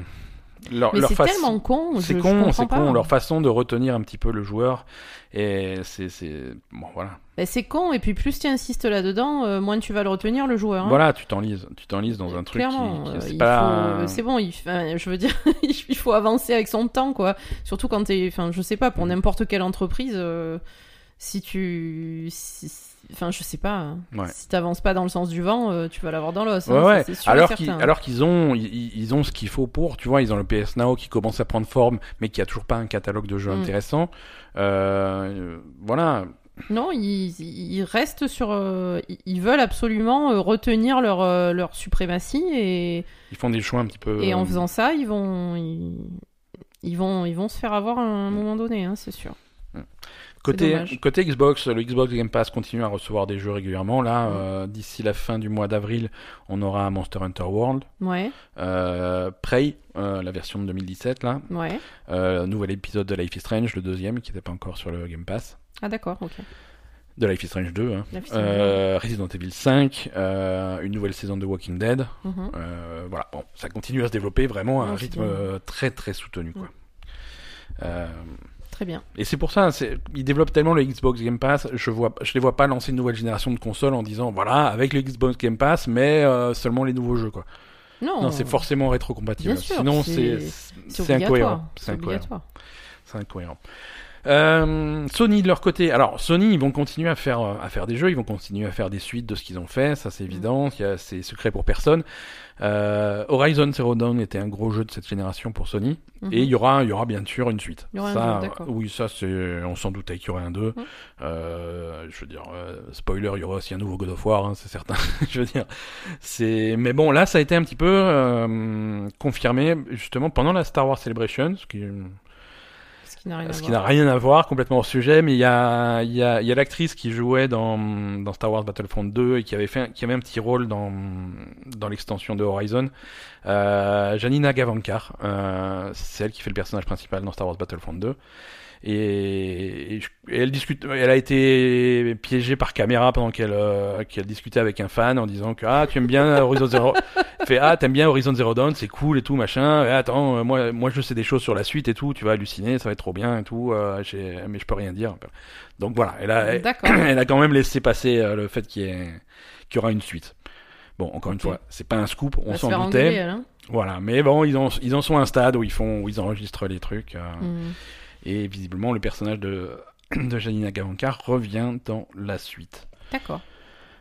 leur, Mais leur c'est façon- tellement con. c'est con, c'est con, leur façon de retenir un petit peu le joueur et c'est, c'est, bon voilà. Ben, c'est con, et puis plus tu insistes là-dedans, euh, moins tu vas le retenir, le joueur. hein. Voilà, tu t'enlises, tu t'enlises dans un truc Clairement, qui- euh, c'est pas. faut- bon, il... enfin, je veux dire, [LAUGHS] il faut avancer avec son temps, quoi. Surtout quand t'es, enfin, je sais pas, pour Mm. n'importe quelle entreprise, euh, si tu, si- enfin, je sais pas, hein. Ouais. si t'avances pas dans le sens du vent, euh, tu vas l'avoir dans l'os. Ouais, hein, ouais. Alors qu'ils, alors qu'ils ont, ils, ils ont ce qu'il faut pour, tu vois, ils ont le PS Now qui commence à prendre forme, mais qui a toujours pas un catalogue de jeux Mm. intéressant. Euh, voilà. Non, ils, ils restent sur, euh, ils- veulent absolument retenir leur, leur suprématie et, Ils font des choix un petit peu. et en faisant ça, ils vont, ils, ils vont, ils vont se faire avoir à un moment donné, hein, c'est sûr. Côté, Xbox, le Xbox Game Pass continue à recevoir des jeux régulièrement. Là, Mm. euh, d'ici la fin du mois d'avril, on aura Monster Hunter World, Ouais, euh, Prey, euh, la version de 2017 là, ouais. nouvel épisode de Life is Strange, le deuxième qui n'était pas encore sur le Game Pass, Ah d'accord, ok. de Life is Strange 2, hein. Life is Strange Resident Evil 5, euh, une nouvelle saison de Walking Dead. Mhm. Euh, voilà, bon, ça continue à se développer vraiment à un rythme bien. très très soutenu quoi. Euh, Très bien. Et c'est pour ça, ils développent tellement le Xbox Game Pass, je vois, je les vois pas lancer une nouvelle génération de consoles en disant voilà avec le Xbox Game Pass, mais euh, seulement les nouveaux jeux quoi. Non, Non, c'est forcément rétrocompatible. Sinon c'est- incohérent. C'est incohérent. obligatoire. C'est incohérent. Euh, Sony de leur côté, alors Sony ils vont continuer à faire euh, à faire des jeux, ils vont continuer à faire des suites de ce qu'ils ont fait, ça c'est évident, c'est secret pour personne. Euh, Horizon Zero Dawn était un gros jeu de cette génération pour Sony Mhm. et il y aura il y aura bien sûr une suite. Y aura un ça, deux, d'accord. oui ça c'est on s'en doutait qu'il y aurait un 2 Mhm. Euh, je veux dire euh, spoiler il y aura aussi un nouveau God of War, hein, c'est certain. [LAUGHS] je veux dire c'est mais bon là ça a été un petit peu euh, confirmé justement pendant la Star Wars Celebration, ce qui qui n'a rien à ce qui n'a rien à voir complètement au sujet, mais il y a, il y a, il y a l'actrice qui jouait dans, dans Star Wars Battlefront 2 et qui avait, fait, un- qui avait un petit rôle dans, dans l'extension de Horizon. Euh, Janina Gavankar, euh, c'est elle qui fait le personnage principal dans Star Wars Battlefront 2. Et, et je- et elle discute, elle a été piégée par caméra pendant qu'elle euh, qu'elle discutait avec un fan en disant que ah tu aimes bien Horizon Zero, [LAUGHS] fait ah t'aimes bien Horizon Zero Dawn, c'est cool et tout machin. Et, attends, euh, moi moi je sais des choses sur la suite et tout, tu vas halluciner, ça va être trop bien et tout. euh, mais je peux rien dire. Donc voilà, elle a elle, [CLEARS THROAT] a quand même laissé passer le fait qu'il y, ait- qu'il y aura une suite. Bon, encore une fois, c'est pas un scoop, On s'en doutait. hein. Voilà, mais bon, ils en, ils en sont à un stade où ils font, où ils enregistrent les trucs. euh, Mhm. Et visiblement, le personnage de, [CLEARS THROAT] de Janina Gavankar revient dans la suite. D'accord.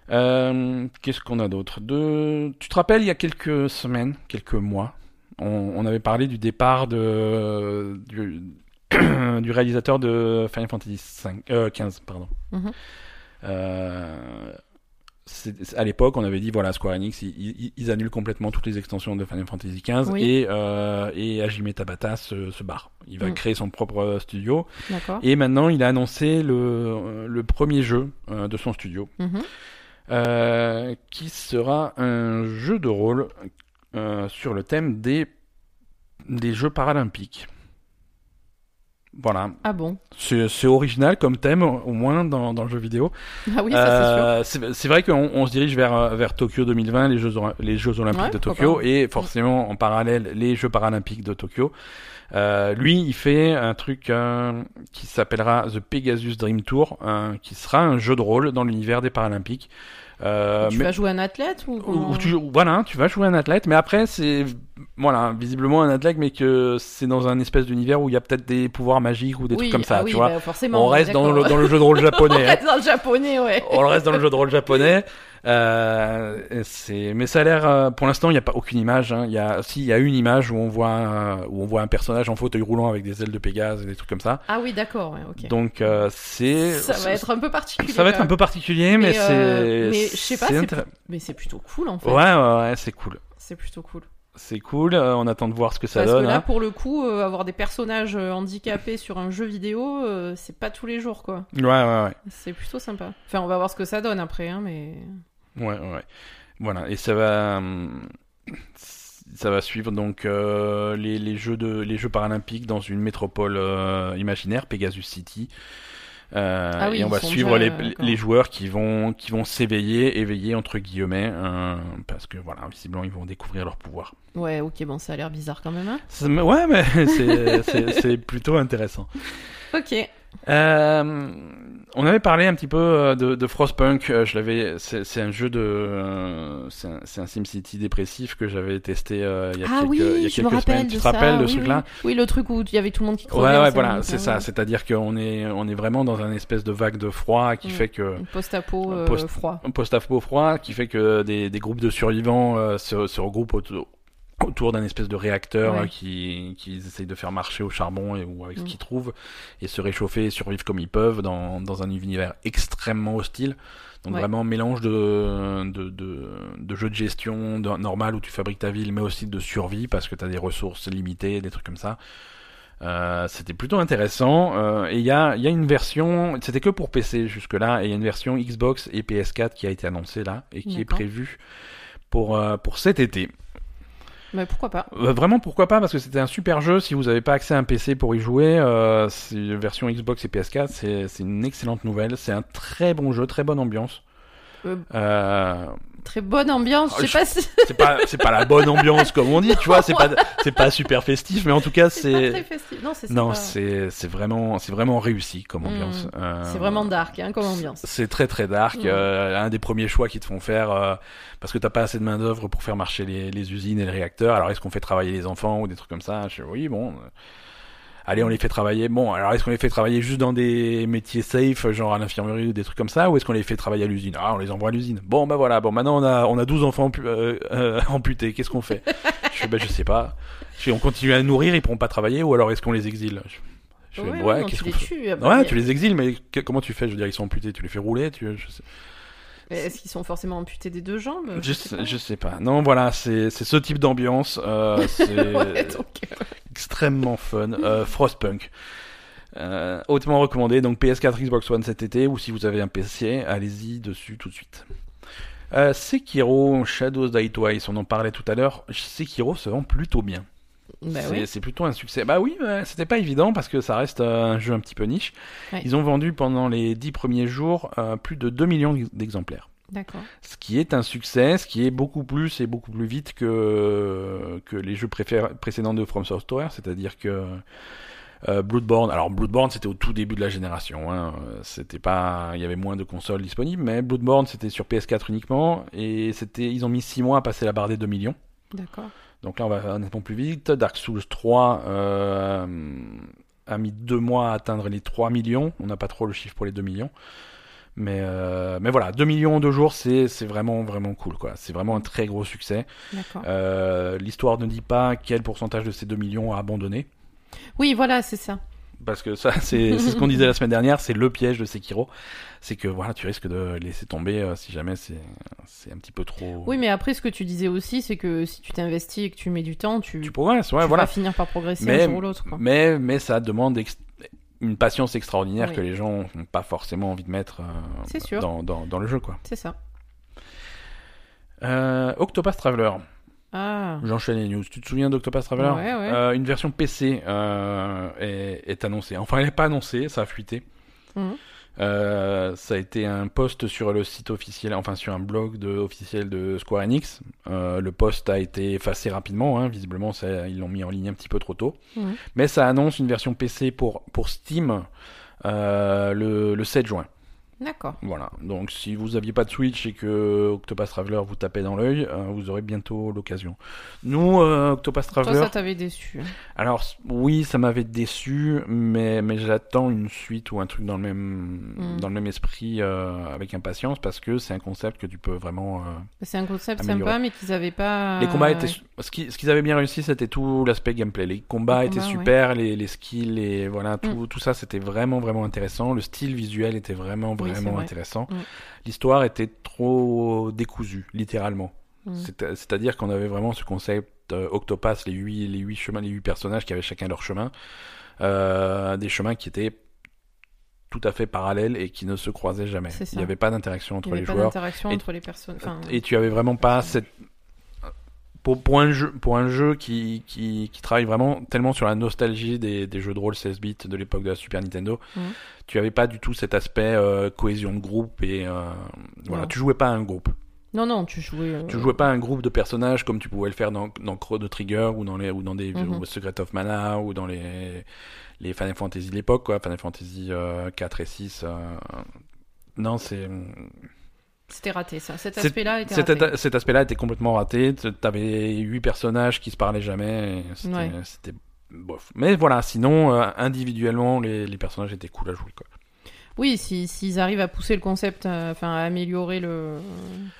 Euh, Qu'est-ce qu'on a d'autre? De... Tu te rappelles, il y a quelques semaines, quelques mois, on, on avait parlé du départ de, du, [CLEARS THROAT] du réalisateur de Final Fantasy 5, euh, 15. Pardon. Mhm. Euh, à l'époque, on avait dit voilà, Square Enix, ils, annulent complètement toutes les extensions de Final Fantasy XV Oui. et, euh, et Hajime Tabata se, se barre. Il va Mm. créer son propre studio et maintenant il a annoncé le, le premier jeu euh, de son studio Mhm. euh, qui sera un jeu de rôle euh, sur le thème des, des Jeux paralympiques. Voilà, Ah bon? C'est original comme thème, au moins dans, dans le jeu vidéo. Ah oui, ça c'est sûr. Euh, c'est c'est vrai qu'on on se dirige vers, euh, vers Tokyo 2020, les Jeux, les Jeux Olympiques Ouais, de Tokyo, et forcément en parallèle les Jeux Paralympiques de Tokyo. Euh, lui, il fait un truc euh, qui s'appellera The Pegasus Dream Tour, euh, qui sera un jeu de rôle dans l'univers des Paralympiques. Euh, tu mais- vas jouer un athlète ou comment ou tu, voilà, tu vas jouer un athlète, mais après c'est voilà, visiblement un athlète, mais que c'est dans un espèce d'univers où il y a peut-être des pouvoirs magiques ou des oui, trucs comme ça, ah oui, tu vois. bah, forcément. On reste dans le, dans le jeu de rôle [LAUGHS] On japonais. hein. reste dans le japonais, ouais. On reste dans le jeu de rôle japonais. Euh, c'est, mais ça a l'air, euh, pour l'instant, il n'y a pas aucune image. Hein. Il y a, si, il y a une image où on voit, où on voit un personnage en fauteuil roulant avec des ailes de Pégase et des trucs comme ça. Ah oui, d'accord, ouais. Donc, euh, c'est, ça va être un peu particulier. ça va être un peu particulier, mais, Mais, c'est, mais je sais pas, c'est. Mais c'est plutôt cool en fait. Ouais, ouais, ouais, c'est cool. C'est plutôt cool. C'est cool. euh, on attend de voir ce que ça Parce donne. que là, hein. pour le coup, euh, avoir des personnages euh, handicapés sur un jeu vidéo, c'est pas tous les jours, quoi. Ouais, ouais, ouais. C'est plutôt sympa. Enfin, on va voir ce que ça donne après, hein, mais. Ouais, ouais. Voilà, et ça va, ça va suivre donc euh, les, les jeux de les jeux paralympiques dans une métropole euh, imaginaire, Pegasus City. Euh, Ah oui, et on va suivre déjà, les, les joueurs qui vont qui vont s'éveiller, éveiller entre guillemets, euh, parce que voilà, visiblement ils vont découvrir leur pouvoir. Ouais, ok, bon, ça a l'air bizarre quand même, hein. Ça Ouais, mais [LAUGHS] c'est plutôt intéressant. Ok. Euh, on avait parlé un petit peu euh, de, de Frostpunk. euh, Je l'avais. C'est un jeu de. euh, C'est un, SimCity dépressif que j'avais testé euh, il y a ah quelques, oui, il y a je me quelques rappelle semaines. Tu te rappelles de oui, ce truc-là? oui. Oui, le truc où il y avait tout le monde qui crevait. Ouais, ouais, voilà, c'est ça. C'est-à-dire qu'on est, on est vraiment dans un espèce de vague de froid qui Mm. fait que post-apo euh, Post- froid. post-apo froid qui fait que des, des groupes de survivants se, se regroupent autour, autour d'un espèce de réacteur Ouais. euh, qui qu'ils essayent de faire marcher au charbon et, ou avec ce Mm. qu'ils trouvent et se réchauffer et survivre comme ils peuvent dans, dans un univers extrêmement hostile. Donc Ouais. vraiment mélange de, de, de, de jeux de gestion de- normal où tu fabriques ta ville mais aussi de survie parce que tu as des ressources limitées, des trucs comme ça. Euh, c'était plutôt intéressant euh, et il y a, il y a une version, c'était que pour PC jusque-là, et il y a une version Xbox et PS4 qui a été annoncée là et qui est prévue pour, euh, pour cet été. Mais pourquoi pas. Euh, vraiment pourquoi pas parce que c'était un super jeu. Si vous n'avez pas accès à un PC pour y jouer euh, version Xbox et PS4 c'est c'est une excellente nouvelle. C'est un très bon jeu très bonne ambiance. Euh, Très bonne ambiance. Je sais pas si. c'est pas c'est pas la bonne ambiance comme on dit tu vois c'est pas c'est pas super festif mais en tout cas C'est. Non, c'est c'est vraiment c'est vraiment réussi comme ambiance Mm. Euh, C'est vraiment dark hein, comme ambiance. c'est très très dark. Mm. euh, un des premiers choix qu'ils te font faire euh, parce que t'as pas assez de main d'œuvre pour faire marcher les, les usines et les réacteurs. Alors est-ce qu'on fait travailler les enfants ou des trucs comme ça? Je Oui, bon. Allez, on les fait travailler. Bon, alors est-ce qu'on les fait travailler juste dans des métiers safe, genre à l'infirmerie ou des trucs comme ça, ou est-ce qu'on les fait travailler à l'usine? Ah, on les envoie à l'usine. Bon, bah voilà. Bon, maintenant on a on a 12 enfants euh, euh, [LAUGHS] amputés. Qu'est-ce qu'on fait? Je fais, bah je sais pas. Je fais, on continue à nourrir, ils pourront pas travailler, ou alors est-ce qu'on les exile? Je, fais, Ouais, ouais, non, qu'est-ce tu les fait? tues. Ouais, mais- tu les exiles, mais que- comment tu fais? Je veux dire, ils sont amputés, tu les fais rouler, tu, je sais, Est-ce qu'ils sont forcément amputés des deux jambes je, sais sais, pas. je sais pas. Non, voilà, c'est ce type d'ambiance. euh, c'est [LAUGHS] Ouais, euh, extrêmement fun. Euh, Frostpunk. Euh, hautement recommandé. Donc PS4, Xbox One cet été, ou si vous avez un PC, allez-y dessus tout de suite. Sekiro, Shadows Die Twice, on en parlait tout à l'heure. Sekiro se vend plutôt bien. Bah c'est oui. plutôt un succès. Bah oui, c'était pas évident parce que ça reste euh, un jeu un petit peu niche. Ouais. Ils ont vendu pendant les 10 premiers jours euh, plus de 2 millions d'exemplaires. D'accord. Ce qui est un succès, ce qui est beaucoup plus et beaucoup plus vite que, que les jeux précédents de From Software, c'est-à-dire que euh, Bloodborne, alors Bloodborne c'était au tout début de la génération, hein, c'était pas, il y avait moins de consoles disponibles, mais Bloodborne c'était sur PS4 uniquement et c'était, ils ont mis 6 mois à passer la barre des 2 millions. D'accord. Donc là, on va honnêtement plus vite. Dark Souls 3 euh, a mis deux mois à atteindre les 3 millions. On n'a pas trop le chiffre pour les 2 millions. Mais, euh, mais voilà, 2 millions en deux jours, c'est c'est vraiment, vraiment cool. quoi. C'est vraiment un très gros succès. Euh, L'histoire ne dit pas quel pourcentage de ces 2 millions a abandonné. Oui, voilà, c'est ça. Parce que ça, [LAUGHS] c'est ce qu'on disait la semaine dernière, c'est le piège de Sekiro. C'est que voilà, tu risques de laisser tomber euh, si jamais c'est un petit peu trop. Oui, mais après, ce que tu disais aussi, c'est que si tu t'investis et que tu mets du temps, tu, Tu progresses, ouais, tu voilà. vas finir par progresser Mais- un jour ou l'autre. Mais, mais ça demande une patience extraordinaire Oui. que les gens n'ont pas forcément envie de mettre euh, sûr. Dans, dans, dans le jeu. quoi. C'est ça. Euh, Octopath Traveler, Ah, j'enchaîne les news. Tu te souviens d'Octopath Traveler Ouais, ouais. Euh, Une version PC euh, est, est annoncée. Enfin, elle n'est pas annoncée, ça a fuité. Mhm. Euh, ça a été un post sur le site officiel, enfin sur un blog de, officiel de Square Enix. Euh, le post a été effacé rapidement, hein, visiblement ça, ils l'ont mis en ligne un petit peu trop tôt. Mhm. Mais ça annonce une version PC pour, pour Steam euh, le, le 7 juin. D'accord. Voilà, donc si vous aviez pas de Switch et que Octopath Traveler vous tapait dans l'œil, euh, vous aurez bientôt l'occasion. Nous, euh, Octopath Toi, Traveler, ça t'avait déçu. hein. alors oui, ça m'avait déçu, mais, mais j'attends une suite ou un truc dans le même, Mm. dans le même esprit euh, avec impatience parce que c'est un concept que tu peux vraiment. euh, C'est un concept Améliorer. sympa, mais qu'ils avaient pas. Les combats étaient. Ce qui- ce qu'ils avaient bien réussi, c'était tout l'aspect gameplay. Les combats Les étaient combats, super, les, les skills, les, voilà, tout, Mm. tout ça, c'était vraiment, vraiment intéressant. Le style visuel était vraiment, Oui, vraiment vrai. intéressant. Mm. L'histoire était trop décousue, littéralement. Mm. C'est- C'est-à-dire qu'on avait vraiment ce concept euh, Octopath, les huit, les huit chemins, les huit personnages qui avaient chacun leur chemin, euh, des chemins qui étaient tout à fait parallèles et qui ne se croisaient jamais. Il n'y avait pas d'interaction Il entre n'y avait les pas joueurs d'interaction Et- entre les personnes. Enfin, et tu avais vraiment pas cette pour, pour un jeu pour un jeu qui, qui, qui travaille vraiment tellement sur la nostalgie des, des jeux de rôle 16 bits de l'époque de la Super Nintendo Mhm. tu avais pas du tout cet aspect euh, cohésion de groupe et euh, voilà Non. tu jouais pas à un groupe Non, non, tu jouais. euh, tu jouais pas à un groupe de personnages comme tu pouvais le faire dans, dans Chrono Trigger ou dans les ou dans des ou Secret of Mana ou dans les les Final Fantasy de l'époque quoi Final Fantasy euh, 4 et 6 euh, non c'est C'était raté, ça. Cet aspect-là était raté. cet aspect-là était complètement raté. T'avais huit personnages qui se parlaient jamais. C'était, Ouais. bof. Mais voilà, sinon euh, individuellement, les, les personnages étaient cool à jouer. Quoi. Oui, si- s'ils arrivent à pousser le concept, euh, enfin, à améliorer le.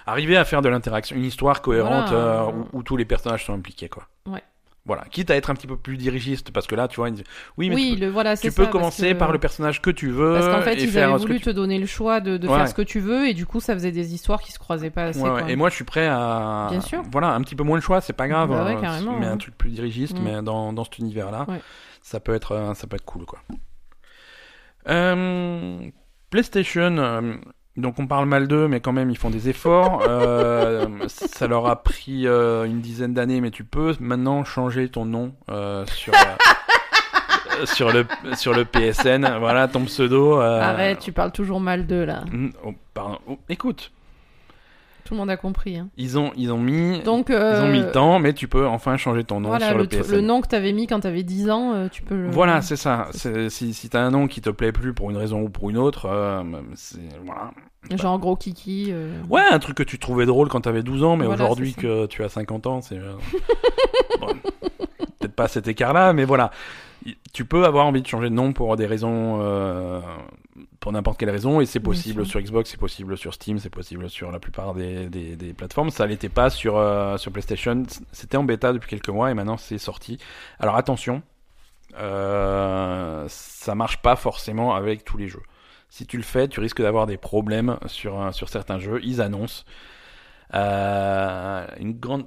Arriver à faire de l'interaction, une histoire cohérente Voilà. euh, où, où tous les personnages sont impliqués, quoi. Ouais. Voilà, quitte à être un petit peu plus dirigiste, parce que là, tu vois, oui, mais Oui, tu peux, le voilà, tu c'est peux ça, parce commencer que- par le personnage que tu veux Parce qu'en fait, et ils faire avaient voulu tu te donner le choix de, de Ouais. faire ce que tu veux, et du coup, ça faisait des histoires qui se croisaient pas assez. Ouais, ouais. quoi. Et moi, je suis prêt à. Bien sûr. Voilà, un petit peu moins le choix, c'est pas grave. Bah ouais, hein, carrément, mais hein. un truc plus dirigiste, Mm. mais dans, dans cet univers-là, ça peut être, euh, ça peut être cool, quoi. Euh, PlayStation. Donc on parle mal d'eux, mais quand même ils font des efforts. [LAUGHS] Euh, ça leur a pris euh, une dizaine d'années, mais tu peux maintenant changer ton nom euh, sur euh, sur le sur le PSN. Voilà ton pseudo. euh, Arrête, tu parles toujours mal d'eux, là. mm, oh, pardon. Oh, écoute, Tout le monde a compris. hein. ils ont ils ont mis Donc, ils ont mis euh, le temps, mais tu peux enfin changer ton nom voilà, sur le, le, PSN. le nom que t'avais mis quand t'avais 10 ans, euh, tu peux le. Voilà, c'est ça. Si, si t'as un nom qui te plaît plus pour une raison ou pour une autre, euh, c'est voilà. Genre gros kiki. euh, Ouais, un truc que tu trouvais drôle quand t'avais 12 ans, mais Voilà, aujourd'hui que tu as 50 ans, c'est euh, [LAUGHS] bon, peut-être pas cet écart-là, mais voilà. Tu peux avoir envie de changer de nom pour des raisons, euh, n'importe quelle raison, et c'est possible sur Xbox, c'est possible sur Steam, c'est possible sur la plupart des, des, des plateformes. Ça l'était pas sur euh, sur PlayStation. C'était en bêta depuis quelques mois et maintenant c'est sorti. Alors attention, euh, ça marche pas forcément avec tous les jeux. Si tu le fais, tu risques d'avoir des problèmes sur, un- sur certains jeux. Ils annoncent euh, une grande.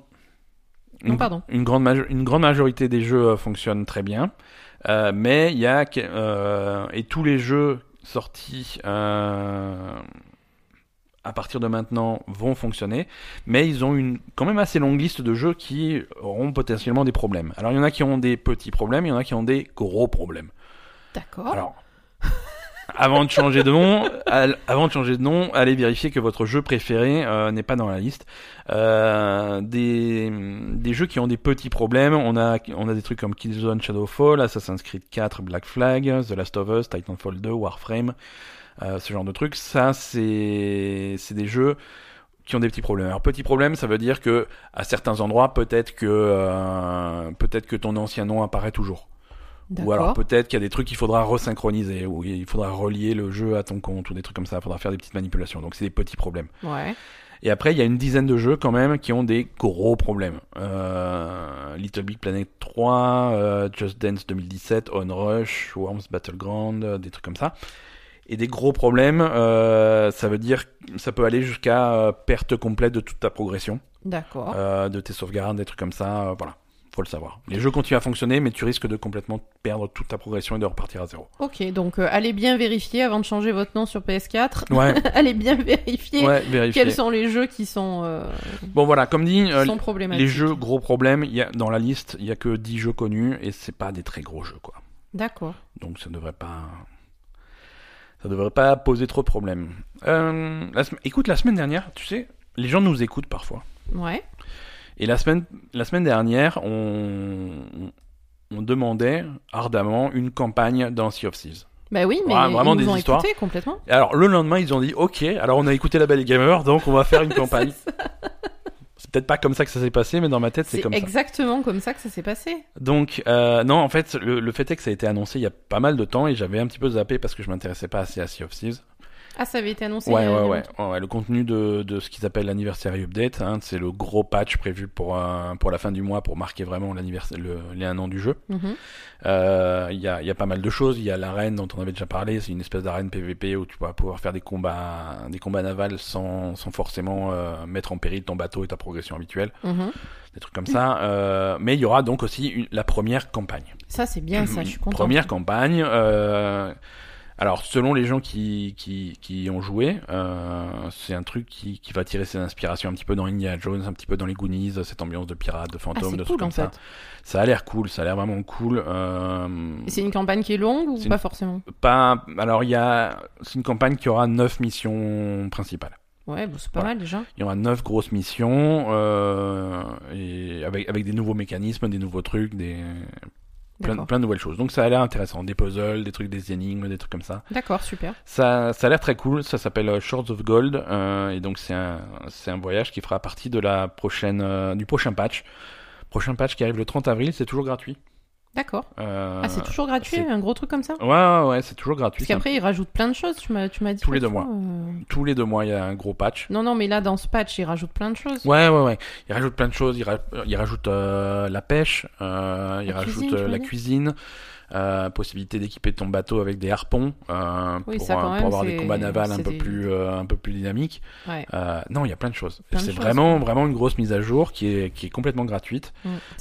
Non, pardon. une grande, une grande majorité des jeux euh, fonctionnent très bien, Euh, mais il y a euh, et tous les jeux sortis euh, à partir de maintenant vont fonctionner, mais ils ont une quand même assez longue liste de jeux qui auront potentiellement des problèmes. Alors il y en a qui ont des petits problèmes, il y en a qui ont des gros problèmes. D'accord. Alors, avant de changer de nom, avant de changer de nom, allez vérifier que votre jeu préféré euh, n'est pas dans la liste. Euh, des, des jeux qui ont des petits problèmes, on a, on a des trucs comme Killzone Shadowfall, Assassin's Creed 4, Black Flag, The Last of Us, Titanfall 2, Warframe, euh, ce genre de trucs. Ça, c'est, c'est des jeux qui ont des petits problèmes. Alors petit problème, ça veut dire que à certains endroits, peut-être que euh, peut-être que ton ancien nom apparaît toujours. Ou alors peut-être qu'il y a des trucs qu'il faudra resynchroniser, ou il faudra relier le jeu à ton compte, ou des trucs comme ça, il faudra faire des petites manipulations. Donc c'est des petits problèmes. Ouais. Et après, il y a une dizaine de jeux quand même qui ont des gros problèmes. Euh, Little Big Planet 3, euh, Just Dance 2017, On Rush, Worms Battleground, euh, des trucs comme ça. Et des gros problèmes, euh, ça veut dire, ça peut aller jusqu'à euh, perte complète de toute ta progression, D'accord. euh, de tes sauvegardes, des trucs comme ça. voilà, faut le savoir. Les jeux continuent à fonctionner, mais tu risques de complètement perdre toute ta progression et de repartir à zéro. Ok, donc euh, allez bien vérifier avant de changer votre nom sur PS4. Ouais, [LAUGHS] allez bien vérifier ouais, vérifier. quels sont les jeux qui sont, euh, Bon voilà, comme dit, euh. Les jeux, gros problème, il y a, dans la liste, il y a que 10 jeux connus et c'est pas des très gros jeux, quoi. D'accord. Donc ça devrait pas. Ça devrait pas poser trop de problèmes. La Écoute, la semaine dernière, tu sais, les gens nous écoutent parfois. Ouais. Et la semaine, la semaine dernière, on, on demandait ardemment une campagne dans Sea of Thieves. Bah oui, mais Ouais, vraiment ils nous des ont histoires. complètement. Et alors, le lendemain, ils ont dit Ok, alors on a écouté la Belle Gamer, donc on va faire une [LAUGHS] campagne. c'est peut-être pas comme ça que ça s'est passé, mais dans ma tête, c'est comme ça. exactement comme ça que ça s'est passé. Donc, euh, non, en fait, le, le fait est que ça a été annoncé il y a pas mal de temps et j'avais un petit peu zappé parce que je m'intéressais pas assez à Sea of Thieves. Ah, ça avait été annoncé. Ouais, ouais, a ouais, Le contenu de, de ce qu'ils appellent l'anniversary update, hein, c'est le gros patch prévu pour, euh, pour la fin du mois pour marquer vraiment l'anniversaire, le, les un an du jeu. Mhm. Euh, Il y, a, y a pas mal de choses. Il y a l'arène dont on avait déjà parlé. C'est une espèce d'arène PVP où tu vas pouvoir faire des combats, des combats navals sans, sans forcément euh, mettre en péril ton bateau et ta progression habituelle. Mhm. Des trucs comme ça. Euh, mais il y aura donc aussi une- la première campagne. Ça, c'est bien, ça, je suis [CLEARS THROAT] contente. Première campagne. euh, alors, selon les gens qui, qui, qui ont joué, euh, c'est un truc qui, qui va tirer ses inspirations un petit peu dans Indiana Jones, un petit peu dans les Goonies, cette ambiance de pirates, de Ah, fantômes, c'est de cool trucs en comme ça. fait. Ça a l'air cool, ça a l'air vraiment cool. Euh, Et c'est une campagne qui est longue ou pas une- forcément? Pas, alors, il y a, c'est une campagne qui aura neuf missions principales. Ouais, bon, c'est pas Voilà. mal déjà. Il y aura neuf grosses missions, euh, et avec, avec des nouveaux mécanismes, des nouveaux trucs, des, plein, plein de nouvelles choses. Donc ça a l'air intéressant. Des puzzles, des trucs, des énigmes, des trucs comme ça. D'accord, super. Ça, ça a l'air très cool. Ça s'appelle euh, Shorts of Gold, euh, et donc c'est un, c'est un voyage qui fera partie de la prochaine, euh, du prochain patch. Prochain patch qui arrive le 30 avril, c'est toujours gratuit. D'accord. Euh, Ah, c'est toujours gratuit, un gros truc comme ça? Ouais, ouais, ouais, c'est toujours gratuit. Parce c'est un- qu'après, ils rajoutent plein de choses, tu m'as, tu m'as dit. Tous les deux fois, euh. Tous les deux mois, il y a un gros patch. Non, non, mais là, dans ce patch, ils rajoutent plein de choses. Ouais, ouais, ouais. Il rajoute plein de choses. Il, ra- il rajoute euh, la pêche, euh, il La cuisine, euh, possibilité d'équiper ton bateau avec des harpons euh, Oui, pour, ça, euh, même, avoir des combats navals un c'est peu plus euh, un peu plus dynamiques. Ouais, Euh, non, il y a plein de choses. C'est vraiment ouais. vraiment une grosse mise à jour qui est qui est complètement gratuite.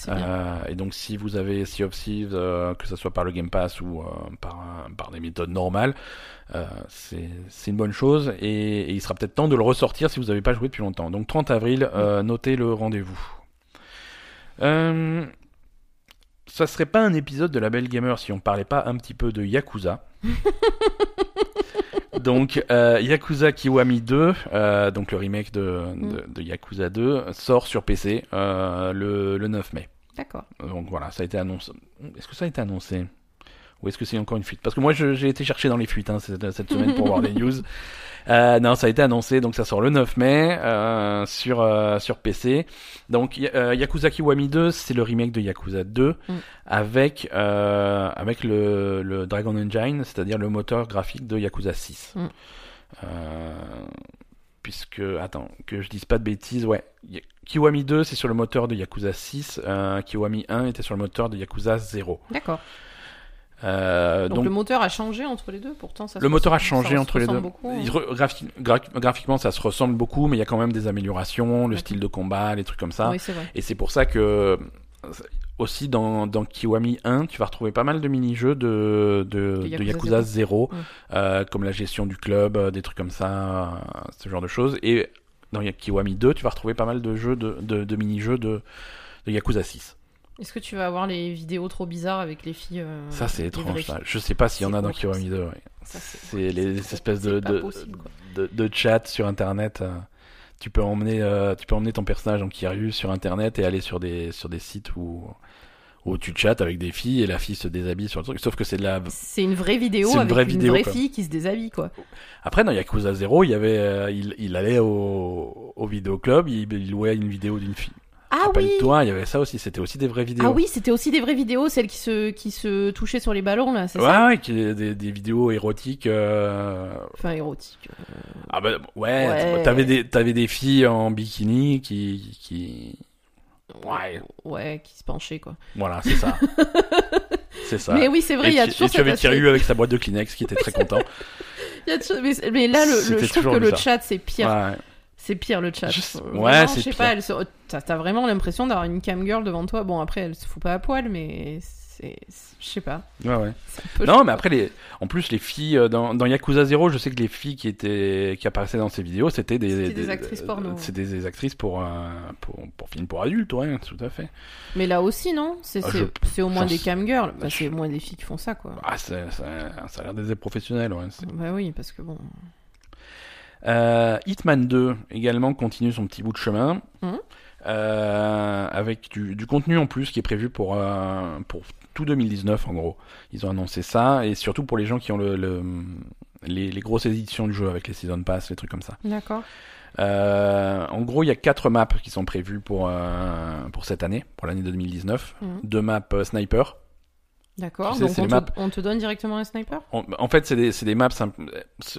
Euh, et donc si vous avez Sea of Thieves, euh, que ce soit par le Game Pass ou euh, par des méthodes normales, euh, c'est une bonne chose et, et il sera peut-être temps de le ressortir si vous n'avez pas joué depuis longtemps. Donc 30 avril, euh, notez le rendez-vous. Euh, ça serait pas un épisode de la Belle Gamer si on parlait pas un petit peu de Yakuza. [LAUGHS] donc euh, Yakuza Kiwami 2, euh, donc le remake de, de, de Yakuza 2, sort sur PC euh, le, le 9 mai. D'accord. Donc voilà, ça a été annoncé. Est-ce que ça a été annoncé? Ou est-ce que c'est encore une fuite? Parce que moi, j'ai été chercher dans les fuites hein, cette, cette semaine pour [LAUGHS] voir les news. Euh, non, ça a été annoncé, donc ça sort le 9 mai euh, sur, euh, sur PC. Donc Yakuza Kiwami 2, c'est le remake de Yakuza 2 Mm. avec, avec le, le Dragon Engine, c'est-à-dire le moteur graphique de Yakuza 6. Mm. Puisque, attends, que je dise pas de bêtises, ouais. Kiwami 2, c'est sur le moteur de Yakuza 6. euh, Kiwami 1 était sur le moteur de Yakuza 0. D'accord. Euh, Donc, donc, le moteur a changé entre les deux, pourtant ça se le moteur a changé ça entre les deux. ressemble beaucoup, hein. Re- graphi- gra- graphiquement, ça se ressemble beaucoup, mais il y a quand même des améliorations, le style de combat, les trucs comme ça. Oui, c'est vrai. Et c'est pour ça que euh, aussi dans, dans Kiwami 1, tu vas retrouver pas mal de mini-jeux de, de, De de Yakuza Yakuza 0, Mm. euh, comme la gestion du club, euh, des trucs comme ça, euh, ce genre de choses. Et dans Kiwami 2, tu vas retrouver pas mal de jeux de, de, de mini-jeux de, de Yakuza 6. Est-ce que tu vas avoir les vidéos trop bizarres avec les filles euh, Ça, c'est étrange. Ça. Je sais pas s'il y en a dans Kiwami 2. ouais. C'est- les espèces de, de, possible, quoi. de, de chat sur Internet. euh, Tu peux emmener, euh, tu peux emmener ton personnage en Kiryu sur Internet et aller sur des, sur des sites où, où tu chattes avec des filles et la fille se déshabille sur le truc. Sauf que c'est de la. C'est une vraie vidéo C'est une avec vraie une vidéo, vraie quoi. fille qui se déshabille, quoi. Après, dans Yakuza 0, il y avait, il, il allait au, au vidéoclub, il, il louait une vidéo d'une fille. Ah Rappelle-toi, il y avait ça aussi. C'était aussi des vraies vidéos. Ah oui, c'était aussi des vraies vidéos, celles qui se, qui se touchaient sur les ballons, là, c'est Ouais, ça ouais, qui- des, des vidéos érotiques. euh, Enfin, érotique. euh, Ah bah ouais, Ouais. t'avais des t'avais des filles en bikini qui qui Ouais. Ouais, qui se penchaient, quoi. voilà c'est ça [LAUGHS] c'est ça. Mais oui, c'est vrai, il y a toujours et tu avais Thierry avec sa boîte de Kleenex qui était très [LAUGHS] content. y a toujours- mais, mais là, le, le- je trouve que le chat, c'est pire. Ouais. C'est pire le chat. Je sais- Euh, ouais, vraiment, c'est je sais pire. pas, elle se- t'as t'as vraiment l'impression d'avoir une cam girl devant toi. Bon, après, elle se fout pas à poil, mais c'est. c'est- Je sais pas. Ouais, ouais. Non, mais après, les... en plus, les filles euh, dans, dans Yakuza 0, je sais que les filles qui étaient qui apparaissaient dans ces vidéos, c'était des, C'était des actrices porno. C'est des, des actrices pour, euh, pour, pour films pour adultes, ouais, tout à fait. Mais là aussi, non? C'est Ah, c'est- je- c'est au moins j'en des sais- cam girls. Bah, je- c'est au moins des filles qui font ça, quoi. Ah, c'est- c'est- ça a l'air des professionnels, ouais. c'est- Bah oui, parce que bon. Euh, Hitman 2 également continue son petit bout de chemin. Mhm. Euh, avec du, du contenu en plus qui est prévu pour, euh, pour tout 2019 en gros. Ils ont annoncé ça et surtout pour les gens qui ont le, le- les, les grosses éditions du jeu avec les Season Pass, les trucs comme ça. D'accord. Euh, en gros, il y a quatre maps qui sont prévues pour, pour cette année, pour l'année 2019. Mhm. Deux maps sniper. D'accord. Tu sais, Donc on te, maps. on te donne directement un sniper? En, en fait, c'est des, des maps.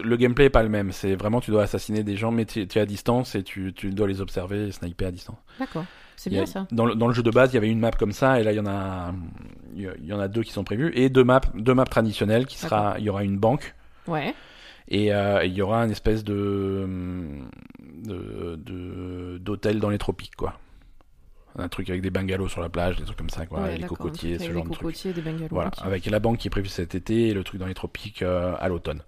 Le gameplay est pas le même. C'est vraiment, tu dois assassiner des gens, mais tu es à distance et tu, tu dois les observer et sniper à distance. D'accord. C'est a- bien ça. Dans le, dans le jeu de base, il y avait une map comme ça, et là, il y en a, il y en a deux qui sont prévues, et deux maps, deux maps traditionnelles, qui sera, il y aura une banque, Ouais. et euh, il y aura une espèce de, de, de- d'hôtel dans les tropiques, quoi. Un truc avec des bungalows sur la plage, des trucs comme ça, quoi, Ouais, et les cocotiers, truc ce genre de trucs. cocotiers, des bungalows. Voilà, avec la banque qui est prévue cet été et le truc dans les tropiques euh, à l'automne.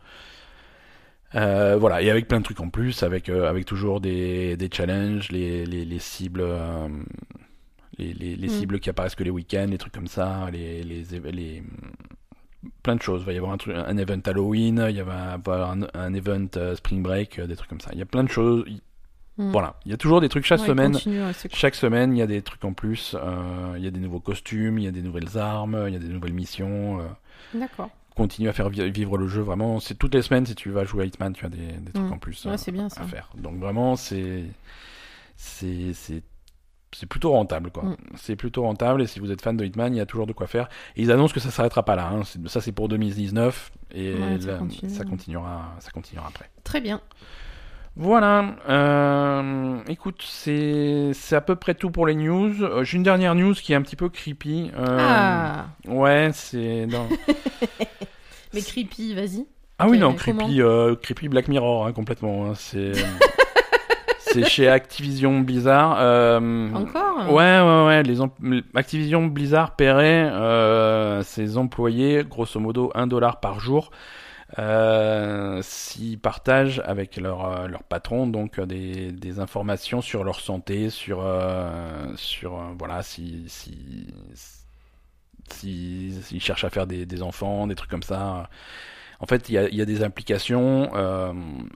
Euh, voilà, et avec plein de trucs en plus, avec, euh, avec toujours des, des challenges, les, les, les cibles, les, les, les Mm. cibles qui apparaissent que les week-ends, les trucs comme ça, les, les, les- plein de choses. Il va y avoir un, truc, un event Halloween, il va y avoir un, un event Spring Break, des trucs comme ça. Il y a plein de choses. Il- Mm. Voilà, il y a toujours des trucs chaque Ouais, semaine. continue, ouais, c'est cool. Chaque semaine, il y a des trucs en plus. euh, il y a des nouveaux costumes, il y a des nouvelles armes, il y a des nouvelles missions. euh, D'accord. continue à faire vi- vivre le jeu vraiment c'est toutes les semaines si tu vas jouer à Hitman tu as des, des trucs Mm. en plus Ouais, euh, c'est bien à faire donc vraiment c'est c'est c'est c'est plutôt rentable quoi Mm. c'est plutôt rentable et si vous êtes fan de Hitman il y a toujours de quoi faire et ils annoncent que ça s'arrêtera pas là hein. Ça c'est pour 2019 et Ouais, ça là, continue. ça continuera ça continuera après Très bien. Voilà. Euh, écoute, c'est à peu près tout pour les news. Euh, J'ai une dernière news qui est un petit peu creepy. Euh, Ah Ouais, c'est. [LAUGHS] Mais creepy, vas-y. Ah oui, non, creepy, creepy Black Mirror, hein, complètement. hein, c'est [LAUGHS] c'est chez Activision Blizzard. euh, Encore? Ouais, ouais, ouais. Les Activision Blizzard paierait euh, ses employés, grosso modo, 1 dollar par jour. Euh, s'ils partagent avec leur, euh, leur patron donc euh, des, des informations sur leur santé, sur, euh, sur voilà, si, si, si, cherchent à faire des, des enfants, des trucs comme ça. En fait, il y a, y a des applications,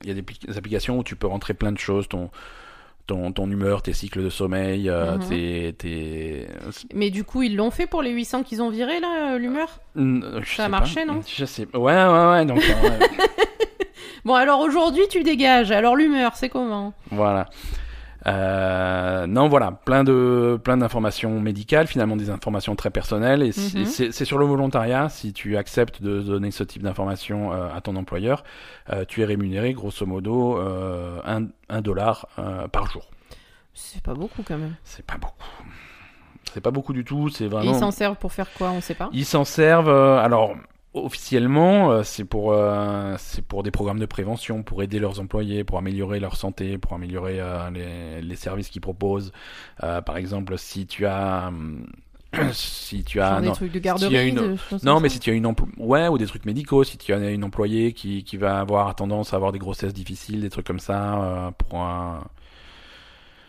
il y a des, des applications où tu peux rentrer plein de choses, ton, ton, ton humeur, tes cycles de sommeil, euh, Mhm. tes, tes... Mais du coup, ils l'ont fait pour les 800 qu'ils ont virés, là, euh, l'humeur Ça a marché, pas. non Je sais. Ouais, ouais, ouais. Donc, euh, [LAUGHS] ouais. Bon, alors aujourd'hui, tu dégages. Alors l'humeur, c'est comment voilà. Euh, non, voilà, plein de plein d'informations médicales, finalement des informations très personnelles, et c'est- Mhm. c'est c'est sur le volontariat. Si tu acceptes de donner ce type d'informations euh, à ton employeur, euh, tu es rémunéré grosso modo euh, un, un dollar euh, par jour. C'est pas beaucoup quand même. C'est pas beaucoup. C'est pas beaucoup du tout. C'est Et vraiment. ils s'en servent pour faire quoi? On sait pas? Ils s'en servent. euh, alors officiellement, euh, c'est pour euh, c'est pour des programmes de prévention, pour aider leurs employés, pour améliorer leur santé, pour améliorer euh, les, les services qu'ils proposent. Euh, par exemple, si tu as hum, [CLEARS THROAT] si tu as Genre des non, trucs de garderie. une- de choses non, mais ça si tu as une empl- ouais ou des trucs médicaux, si tu as une employée qui qui va avoir tendance à avoir des grossesses difficiles, des trucs comme ça, euh, pour un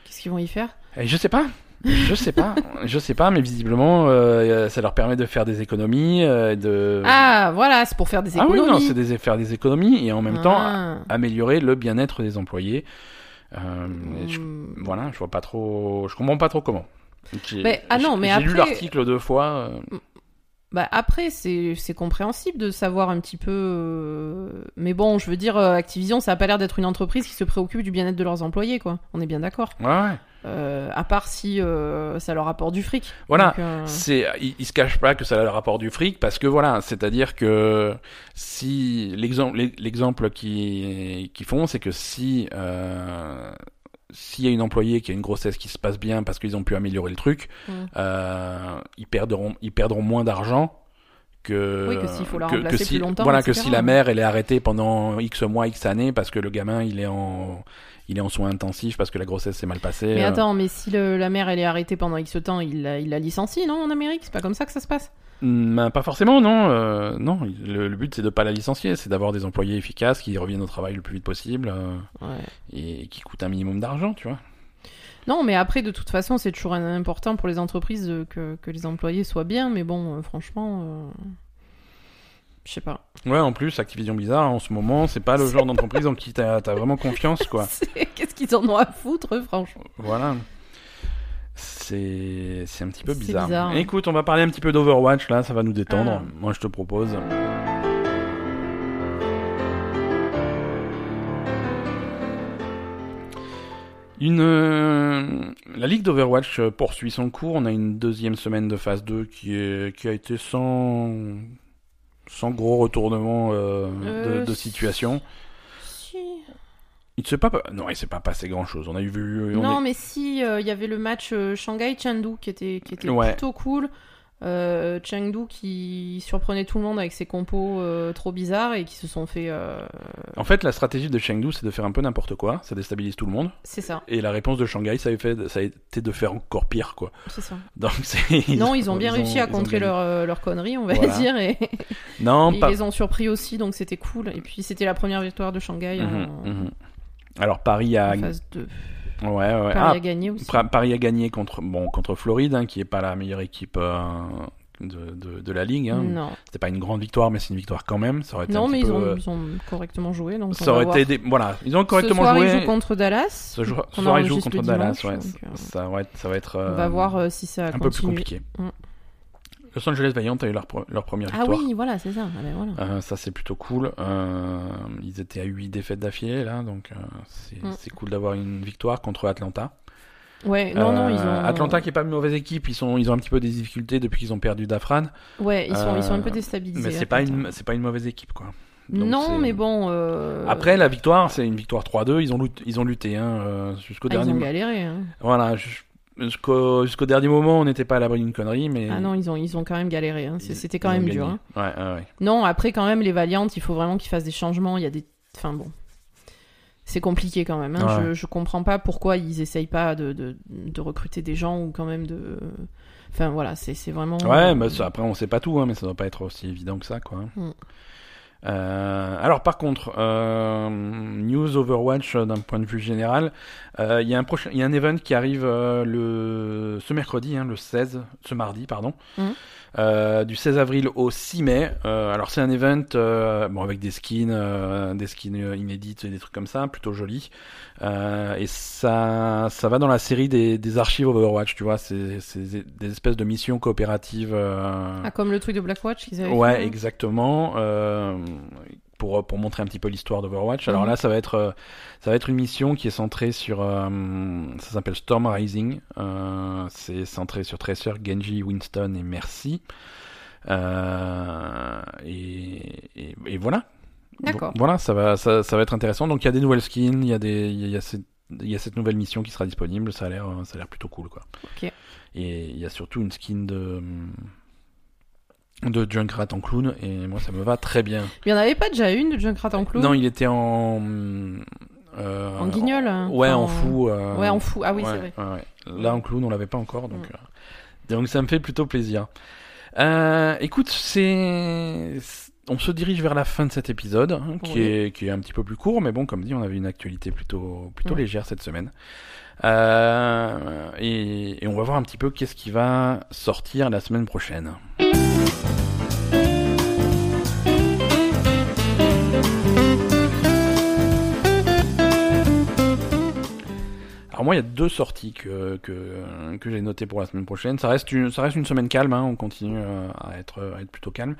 Qu'est-ce qu'ils vont y faire? Et je sais pas. Je sais pas, je sais pas, mais visiblement, euh, ça leur permet de faire des économies, euh, de. Ah, voilà, c'est pour faire des Ah oui, économies. non, c'est des, faire des économies et en même temps Ah. améliorer le bien-être des employés. Euh, je- Hmm. voilà, je vois pas trop, je comprends pas trop comment. J'ai- Mais- ah non, mais j'ai lu l'article deux fois. euh, Bah après, c'est compréhensible de savoir un petit peu. Mais bon, je veux dire, Activision, ça a pas l'air d'être une entreprise qui se préoccupe du bien-être de leurs employés, quoi. On est bien d'accord. Ouais, ouais. Euh, à part si euh, ça leur apporte du fric. Voilà. Euh, C'est, ils, ils se cachent pas que ça leur rapporte du fric parce que voilà, c'est-à-dire que si l'exemple, l'exemple qui qu'ils font, c'est que si s'il y a une employée qui a une grossesse qui se passe bien parce qu'ils ont pu améliorer le truc, Mm. ils perdront, ils perdront moins d'argent que Oui, que s'il faut la que, remplacer que si, plus longtemps, voilà que si la mère elle est arrêtée pendant X mois, X années parce que le gamin il est en il est en soins intensifs parce que la grossesse s'est mal passée. Mais euh, attends, mais si le- la mère elle est arrêtée pendant X temps, il la, il la licencie, non, en Amérique? C'est pas comme ça que ça se passe? Hmm, ben, pas forcément, non. euh, non, le, le but c'est de pas la licencier, c'est d'avoir des employés efficaces qui reviennent au travail le plus vite possible euh, Ouais. et qui coûtent un minimum d'argent, tu vois. Non, mais après, de toute façon, c'est toujours important pour les entreprises que, que les employés soient bien, mais bon, franchement, euh, je sais pas. Ouais, en plus, Activision Blizzard en ce moment, c'est pas le [LAUGHS] genre d'entreprise en qui t'as as vraiment confiance, quoi. [LAUGHS] Qu'est-ce qu'ils en ont à foutre, franchement Voilà. C'est c'est un petit peu bizarre. bizarre, hein. Écoute, on va parler un petit peu d'Overwatch là, ça va nous détendre. Ah. Moi, je te propose. Une, euh, la ligue d'Overwatch euh, poursuit son cours. On a une deuxième semaine de phase 2 qui, est, qui a été sans, sans gros retournement euh, Euh, de, de situation. Si. Il ne s'est pas, non, il s'est pas passé grand chose. On a eu vu, on Non, est- mais si, euh, il y avait le match euh, Shanghai-Chengdu qui était, qui était Ouais. plutôt cool. Euh, Chengdu qui surprenait tout le monde avec ses compos euh, trop bizarres et qui se sont fait. euh, En fait, la stratégie de Chengdu, c'est de faire un peu n'importe quoi. Ça déstabilise tout le monde. C'est ça, Et la réponse de Shanghai, ça a, fait, ça a été de faire encore pire, quoi. c'est ça. Donc, non, ils ont bien réussi à contrer leur, leur connerie, on va Voilà. dire, et, [LAUGHS] Non, et pas. ils les ont surpris aussi, donc c'était cool. Et puis c'était la première victoire de Shanghai Mhm, en, mhm. Alors, Paris a. en phase 2. Ouais, ouais. Paris Ah, a gagné aussi. Paris a gagné contre, bon, contre Floride, hein, qui est pas la meilleure équipe euh, de, de, de la ligue. Hein. C'était pas une grande victoire, mais c'est une victoire quand même. Ça aurait été non mais ils peu, ont, euh, ils ont correctement joué. Donc on Ça va aurait été. des- Voilà, ils ont correctement Ce soir, joué. ils jouent contre Dallas. Ce jour, soir, ils jouent contre Dallas, dimanche, ouais. donc, euh, Ça, va être, ça va être. On euh, va voir euh, si ça un peu plus continue. compliqué. Mm. Los Angeles Valiant a eu leur, leur première Ah victoire. oui, voilà, c'est ça. Ah ben voilà. Euh, ça c'est plutôt cool. Euh, ils étaient à 8 défaites d'affilée là, donc euh, c'est Mm. c'est cool d'avoir une victoire contre Atlanta. Ouais, non, non, ils ont. Atlanta qui est pas une mauvaise équipe, ils sont ils ont un petit peu des difficultés depuis qu'ils ont perdu Dafran, Ouais, ils sont, ils sont un peu déstabilisés. mais c'est pas une pas une mauvaise équipe quoi. Donc, Non, mais bon. euh, Après la victoire, c'est une victoire 3-2, ils ont lut- ils ont lutté hein, jusqu'au ah, ils dernier ont mo- galéré. hein. Voilà, jusqu'au jusqu'au dernier moment, on n'était pas à l'abri d'une connerie mais Ah non, ils ont, ils ont quand même galéré. hein. C'était quand même dur. hein. Ouais, ouais, ouais. Non, après, quand même, les Valiantes, il faut vraiment qu'ils fassent des changements. Il y a des. Enfin bon. C'est compliqué quand même. hein. Je, je comprends pas pourquoi ils essayent pas de, de, de recruter des gens ou quand même de. Enfin voilà, c'est vraiment. Ouais, bah, ça, après on sait pas tout, hein, mais ça doit pas être aussi évident que ça, quoi. Mm. Euh, alors par contre, euh, news Overwatch euh, d'un point de vue général, euh, il y y a un event qui arrive euh, le ce mercredi, hein, le 16, ce mardi, pardon, euh, du 16 avril au 6 mai. Euh, alors c'est un event, euh, bon avec des skins, euh, des skins euh, inédites et des trucs comme ça, plutôt jolis. Euh, et ça, ça va dans la série des, des archives Overwatch, tu vois, c'est des espèces de missions coopératives. euh, Ah, comme le truc de Blackwatch qu'ils avaient Ouais, fait, hein. exactement. euh, pour, pour montrer un petit peu l'histoire d'Overwatch. Alors Mhm. là, ça va être euh, ça va être une mission qui est centrée sur euh, ça s'appelle Storm Rising. Euh, c'est centré sur Tracer, Genji, Winston et Mercy. Euh, et, et, et voilà. D'accord. Vo- Voilà, ça va ça, ça va être intéressant. Donc il y a des nouvelles skins, il y a des il y a, cette il y a cette nouvelle mission qui sera disponible. Ça a l'air euh, ça a l'air plutôt cool quoi. Ok. Et il y a surtout une skin de de Junkrat en clown et moi ça me va très bien. Il y en avait pas déjà une de Junkrat en clown? Non, il était en euh, En guignol hein, Ouais, en fou. euh, Ouais, en fou. Ah oui, ouais, c'est vrai. ouais. Là en clown, on l'avait pas encore donc Mm. euh, donc ça me fait plutôt plaisir. Euh, écoute, c'est on se dirige vers la fin de cet épisode hein, qui Oui. est qui est un petit peu plus court mais bon comme dit, on avait une actualité plutôt plutôt Mm. légère cette semaine. Euh, et, on va voir un petit peu qu'est-ce qui va sortir la semaine prochaine. Alors moi, il y a deux sorties que, que, que j'ai notées pour la semaine prochaine. Ça reste une, ça reste une semaine calme, hein, on continue euh, à être, à être plutôt calme.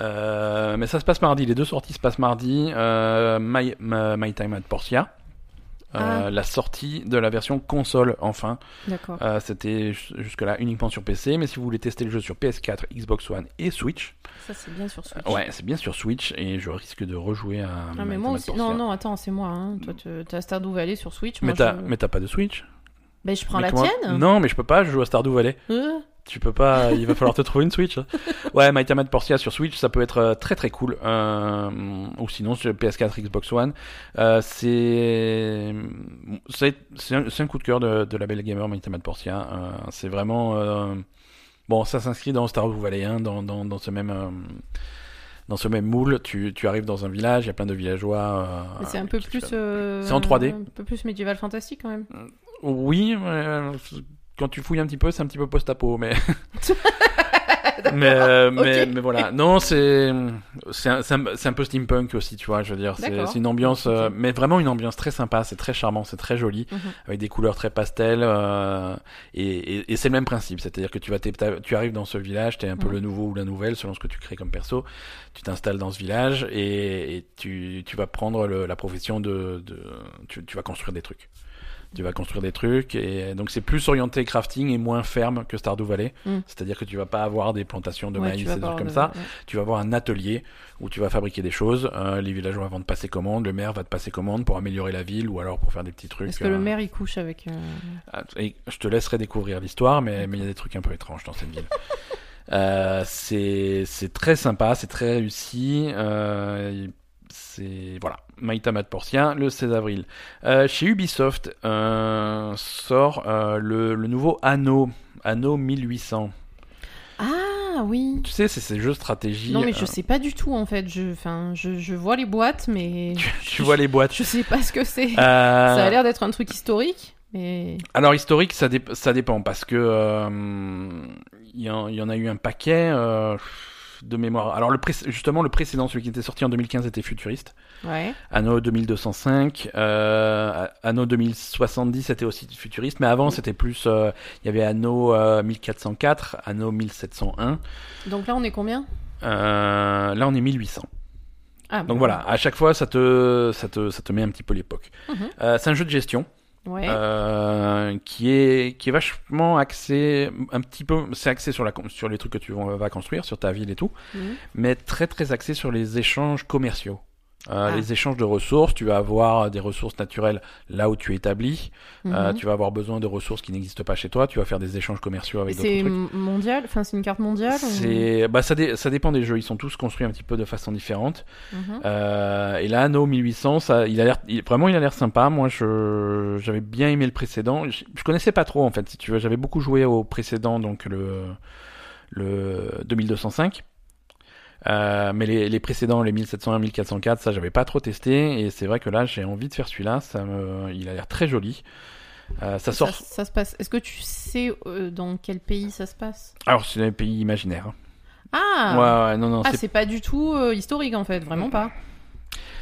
Euh, mais ça se passe mardi, les deux sorties se passent mardi. My, My, Time at Portia, Ah. la sortie de la version console, enfin. D'accord. Euh, C'était jus- jusque-là uniquement sur PC, mais si vous voulez tester le jeu sur PS4, Xbox One et Switch, Ça, c'est bien sur Switch. euh, ouais, c'est bien sur Switch et je risque de rejouer à. Ah, mais moi aussi. Non, non, attends, c'est moi. Hein. Toi, tu- t'as Stardew Valley sur Switch. Mais moi, t'as je... mais t'as pas de Switch Ben, je prends Mais la comment- tienne. Non, mais je peux pas, je joue à Stardew Valley. Euh, Tu peux pas, il va falloir te trouver une Switch. hein. [LAUGHS] Ouais, and Might Portia sur Switch, ça peut être euh, très très cool. Euh, ou sinon sur PS4, Xbox One. Euh, c'est un, coup de cœur de, de la belle gamer and Might Portia. Euh, c'est vraiment bon, ça s'inscrit dans Stardew Valley, hein, dans, dans dans ce même dans ce même moule. Tu tu arrives dans un village, il y a plein de villageois. euh, c'est un peu plus. euh, C'est en 3D. Un peu plus médiéval fantastique quand même. Oui, euh, quand tu fouilles un petit peu, c'est un petit peu post-apo, mais. [LAUGHS] mais, euh, mais, voilà. Non, c'est c'est un, un, peu steampunk aussi, tu vois. Je veux dire, c'est une ambiance, euh, mais vraiment une ambiance très sympa. C'est très charmant, c'est très joli, Mhm. avec des couleurs très pastel. euh, et et, et c'est le même principe, c'est-à-dire que tu vas tu arrives dans ce village, t'es un peu Mhm. le nouveau ou la nouvelle selon ce que tu crées comme perso. Tu t'installes dans ce village et, et tu tu vas prendre le- la profession de, de tu, tu vas construire des trucs. Tu vas construire des trucs et donc c'est plus orienté crafting et moins ferme que Stardew Valley. Mm. C'est-à-dire que tu vas pas avoir des plantations de Ouais, maïs et des trucs comme ça. ouais. Tu vas avoir un atelier où tu vas fabriquer des choses. Euh, les villageois vont te passer commande, le maire va te passer commande pour améliorer la ville ou alors pour faire des petits trucs. Est-ce que le euh, maire il couche avec. euh, ah, et je te laisserai découvrir l'histoire, mais mais il y a des trucs un peu étranges dans cette ville. [LAUGHS] C'est c'est très sympa, c'est très réussi. C'est voilà, Maïta Mat Portien le 16 avril. Euh, chez Ubisoft euh, sort euh, le, le nouveau Anno, Anno 1800. Ah oui. Tu sais, c'est ces jeux de stratégie. Non mais je sais pas du tout en fait. Je, enfin, je, je vois les boîtes, mais [LAUGHS] tu, tu vois les boîtes. je sais pas ce que c'est. Ça a l'air d'être un truc historique, mais Alors historique, ça, dép- ça dépend parce que il y, y en a eu un paquet de mémoire. Alors le justement le précédent, celui qui était sorti en 2015, était futuriste. ouais. Anno 2205, euh, Anno 2070 c'était aussi futuriste, mais avant c'était plus, euh, il y avait Anno euh, 1404, Anno 1701. Donc là on est combien? Euh, là on est 1800. Ah Donc bon. voilà, à chaque fois ça te, ça te, ça te met un petit peu l'époque. Mhm. Euh, c'est un jeu de gestion. Ouais. Euh, qui est qui est vachement axé un petit peu c'est axé sur la sur les trucs que tu vas vas construire sur ta ville et tout Mhm. mais très très axé sur les échanges commerciaux Euh, Ah. les échanges de ressources tu vas avoir des ressources naturelles là où tu établis Euh, Mhm. tu vas avoir besoin de ressources qui n'existent pas chez toi tu vas faire des échanges commerciaux avec d'autres c'est trucs m- mondial, enfin c'est une carte mondiale. ou- c'est bah ça, dé- ça dépend des jeux ils sont tous construits un petit peu de façon différente Mhm. euh, et là, Anno 1800, ça, il a l'air, il- vraiment, il a l'air sympa. Moi, je, j'avais bien aimé le précédent. Je, je connaissais pas trop, en fait, si tu veux. J'avais beaucoup joué au précédent, donc le, le 2205. Euh, mais les, les précédents, les 1701, 1404, ça, j'avais pas trop testé. Et c'est vrai que là, j'ai envie de faire celui-là. Ça me, il a l'air très joli. Euh, ça sort. ça se passe. Est-ce que tu sais euh, dans quel pays ça se passe? Alors, c'est un pays imaginaire. Ah. Ouais, ouais, non, non. Ah, c'est- pas du tout historique en fait, vraiment pas.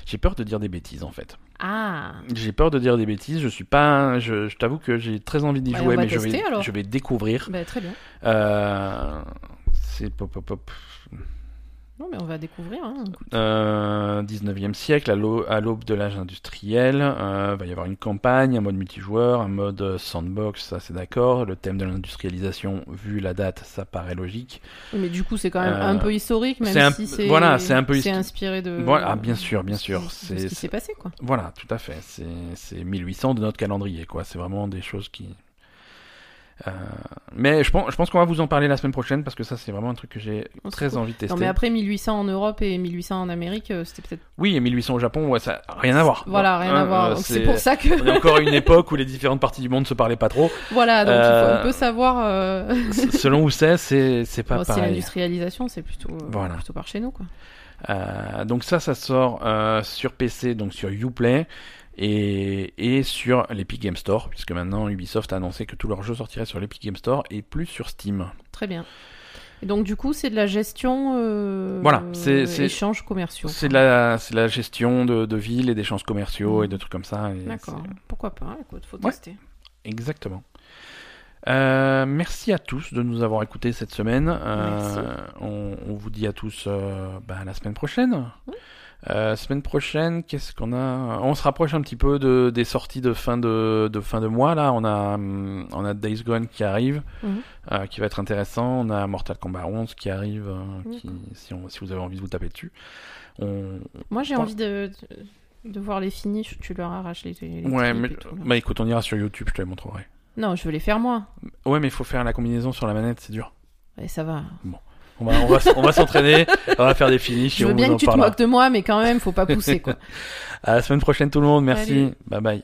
J'ai peur de dire des bêtises, en fait. Ah. J'ai peur de dire des bêtises. Je suis pas. Je, je t'avoue que j'ai très envie d'y Bah, jouer, mais je vais, tester, alors. je vais découvrir. Bah très bien. Euh, c'est pop, pop, pop. Non mais on va découvrir. Hein. Euh, 19e siècle, à l'au- à l'aube de l'âge industriel, euh, va y avoir une campagne, un mode multijoueur, un mode euh, sandbox, ça c'est d'accord. Le thème de l'industrialisation, vu la date, ça paraît logique. Oui, Mais du coup c'est quand même Euh, un peu historique, même c'est un- si c'est. voilà, c'est un peu C'est inspiré de. Voilà, ah, bien sûr, bien sûr, de ce c'est- qui s'est passé quoi. Voilà, tout à fait. C'est c'est 1800 de notre calendrier, quoi. C'est vraiment des choses qui. Euh, mais je pense, je pense qu'on va vous en parler la semaine prochaine parce que ça, c'est vraiment un truc que j'ai Oh, c'est très envie de tester. Non mais après 1800 en Europe et 1800 en Amérique, euh, c'était peut-être. Oui, et 1800 au Japon, ouais, ça a rien à voir. Voilà, rien à Hein, voir. euh, Donc c'est pour ça que. On est encore à une [LAUGHS] époque où les différentes parties du monde se parlaient pas trop. voilà, donc Euh, on peut savoir. [LAUGHS] Selon où c'est, c'est c'est pas bon, pareil. l'industrialisation, c'est plutôt, Voilà. plutôt par chez nous quoi. Donc ça, ça sort sur PC, donc sur Uplay et, et sur l'Epic Game Store, puisque maintenant Ubisoft a annoncé que tous leurs jeux sortiraient sur l'Epic Game Store et plus sur Steam. Très bien. Et donc du coup, c'est de la gestion. euh, Voilà, c'est- c'est- échanges commerciaux. C'est de la, c'est de la gestion de, de villes et d'échanges commerciaux et de trucs comme ça. D'accord. Pourquoi pas Écoute, faut Ouais. tester. Exactement. Euh, merci à tous de nous avoir écoutés cette semaine. Euh, on, on vous dit à tous euh, bah, à la semaine prochaine. Oui. Euh, semaine prochaine, qu'est-ce qu'on a? On se rapproche un petit peu de, des sorties de fin de, de fin de mois. Là, on a, hum, on a Days Gone qui arrive, Mhm. euh, qui va être intéressant. On a Mortal Kombat 11 qui arrive, euh, qui, si, on, si vous avez envie de vous taper dessus. On... Moi, j'ai Bon. envie de, de, voir les finishes tu leur arraches les, les Ouais, mais tout, bah écoute, on ira sur YouTube, je te les montrerai. Non, je veux les faire moi. Ouais, mais il faut faire la combinaison sur la manette, c'est dur. Et ça va. On va, on va, on va s'entraîner, on va faire des finishes Je et veux on bien vous que en tu te parlera. moques de moi, mais quand même, faut pas pousser, quoi. [LAUGHS] À la semaine prochaine tout le monde, merci. Bye bye.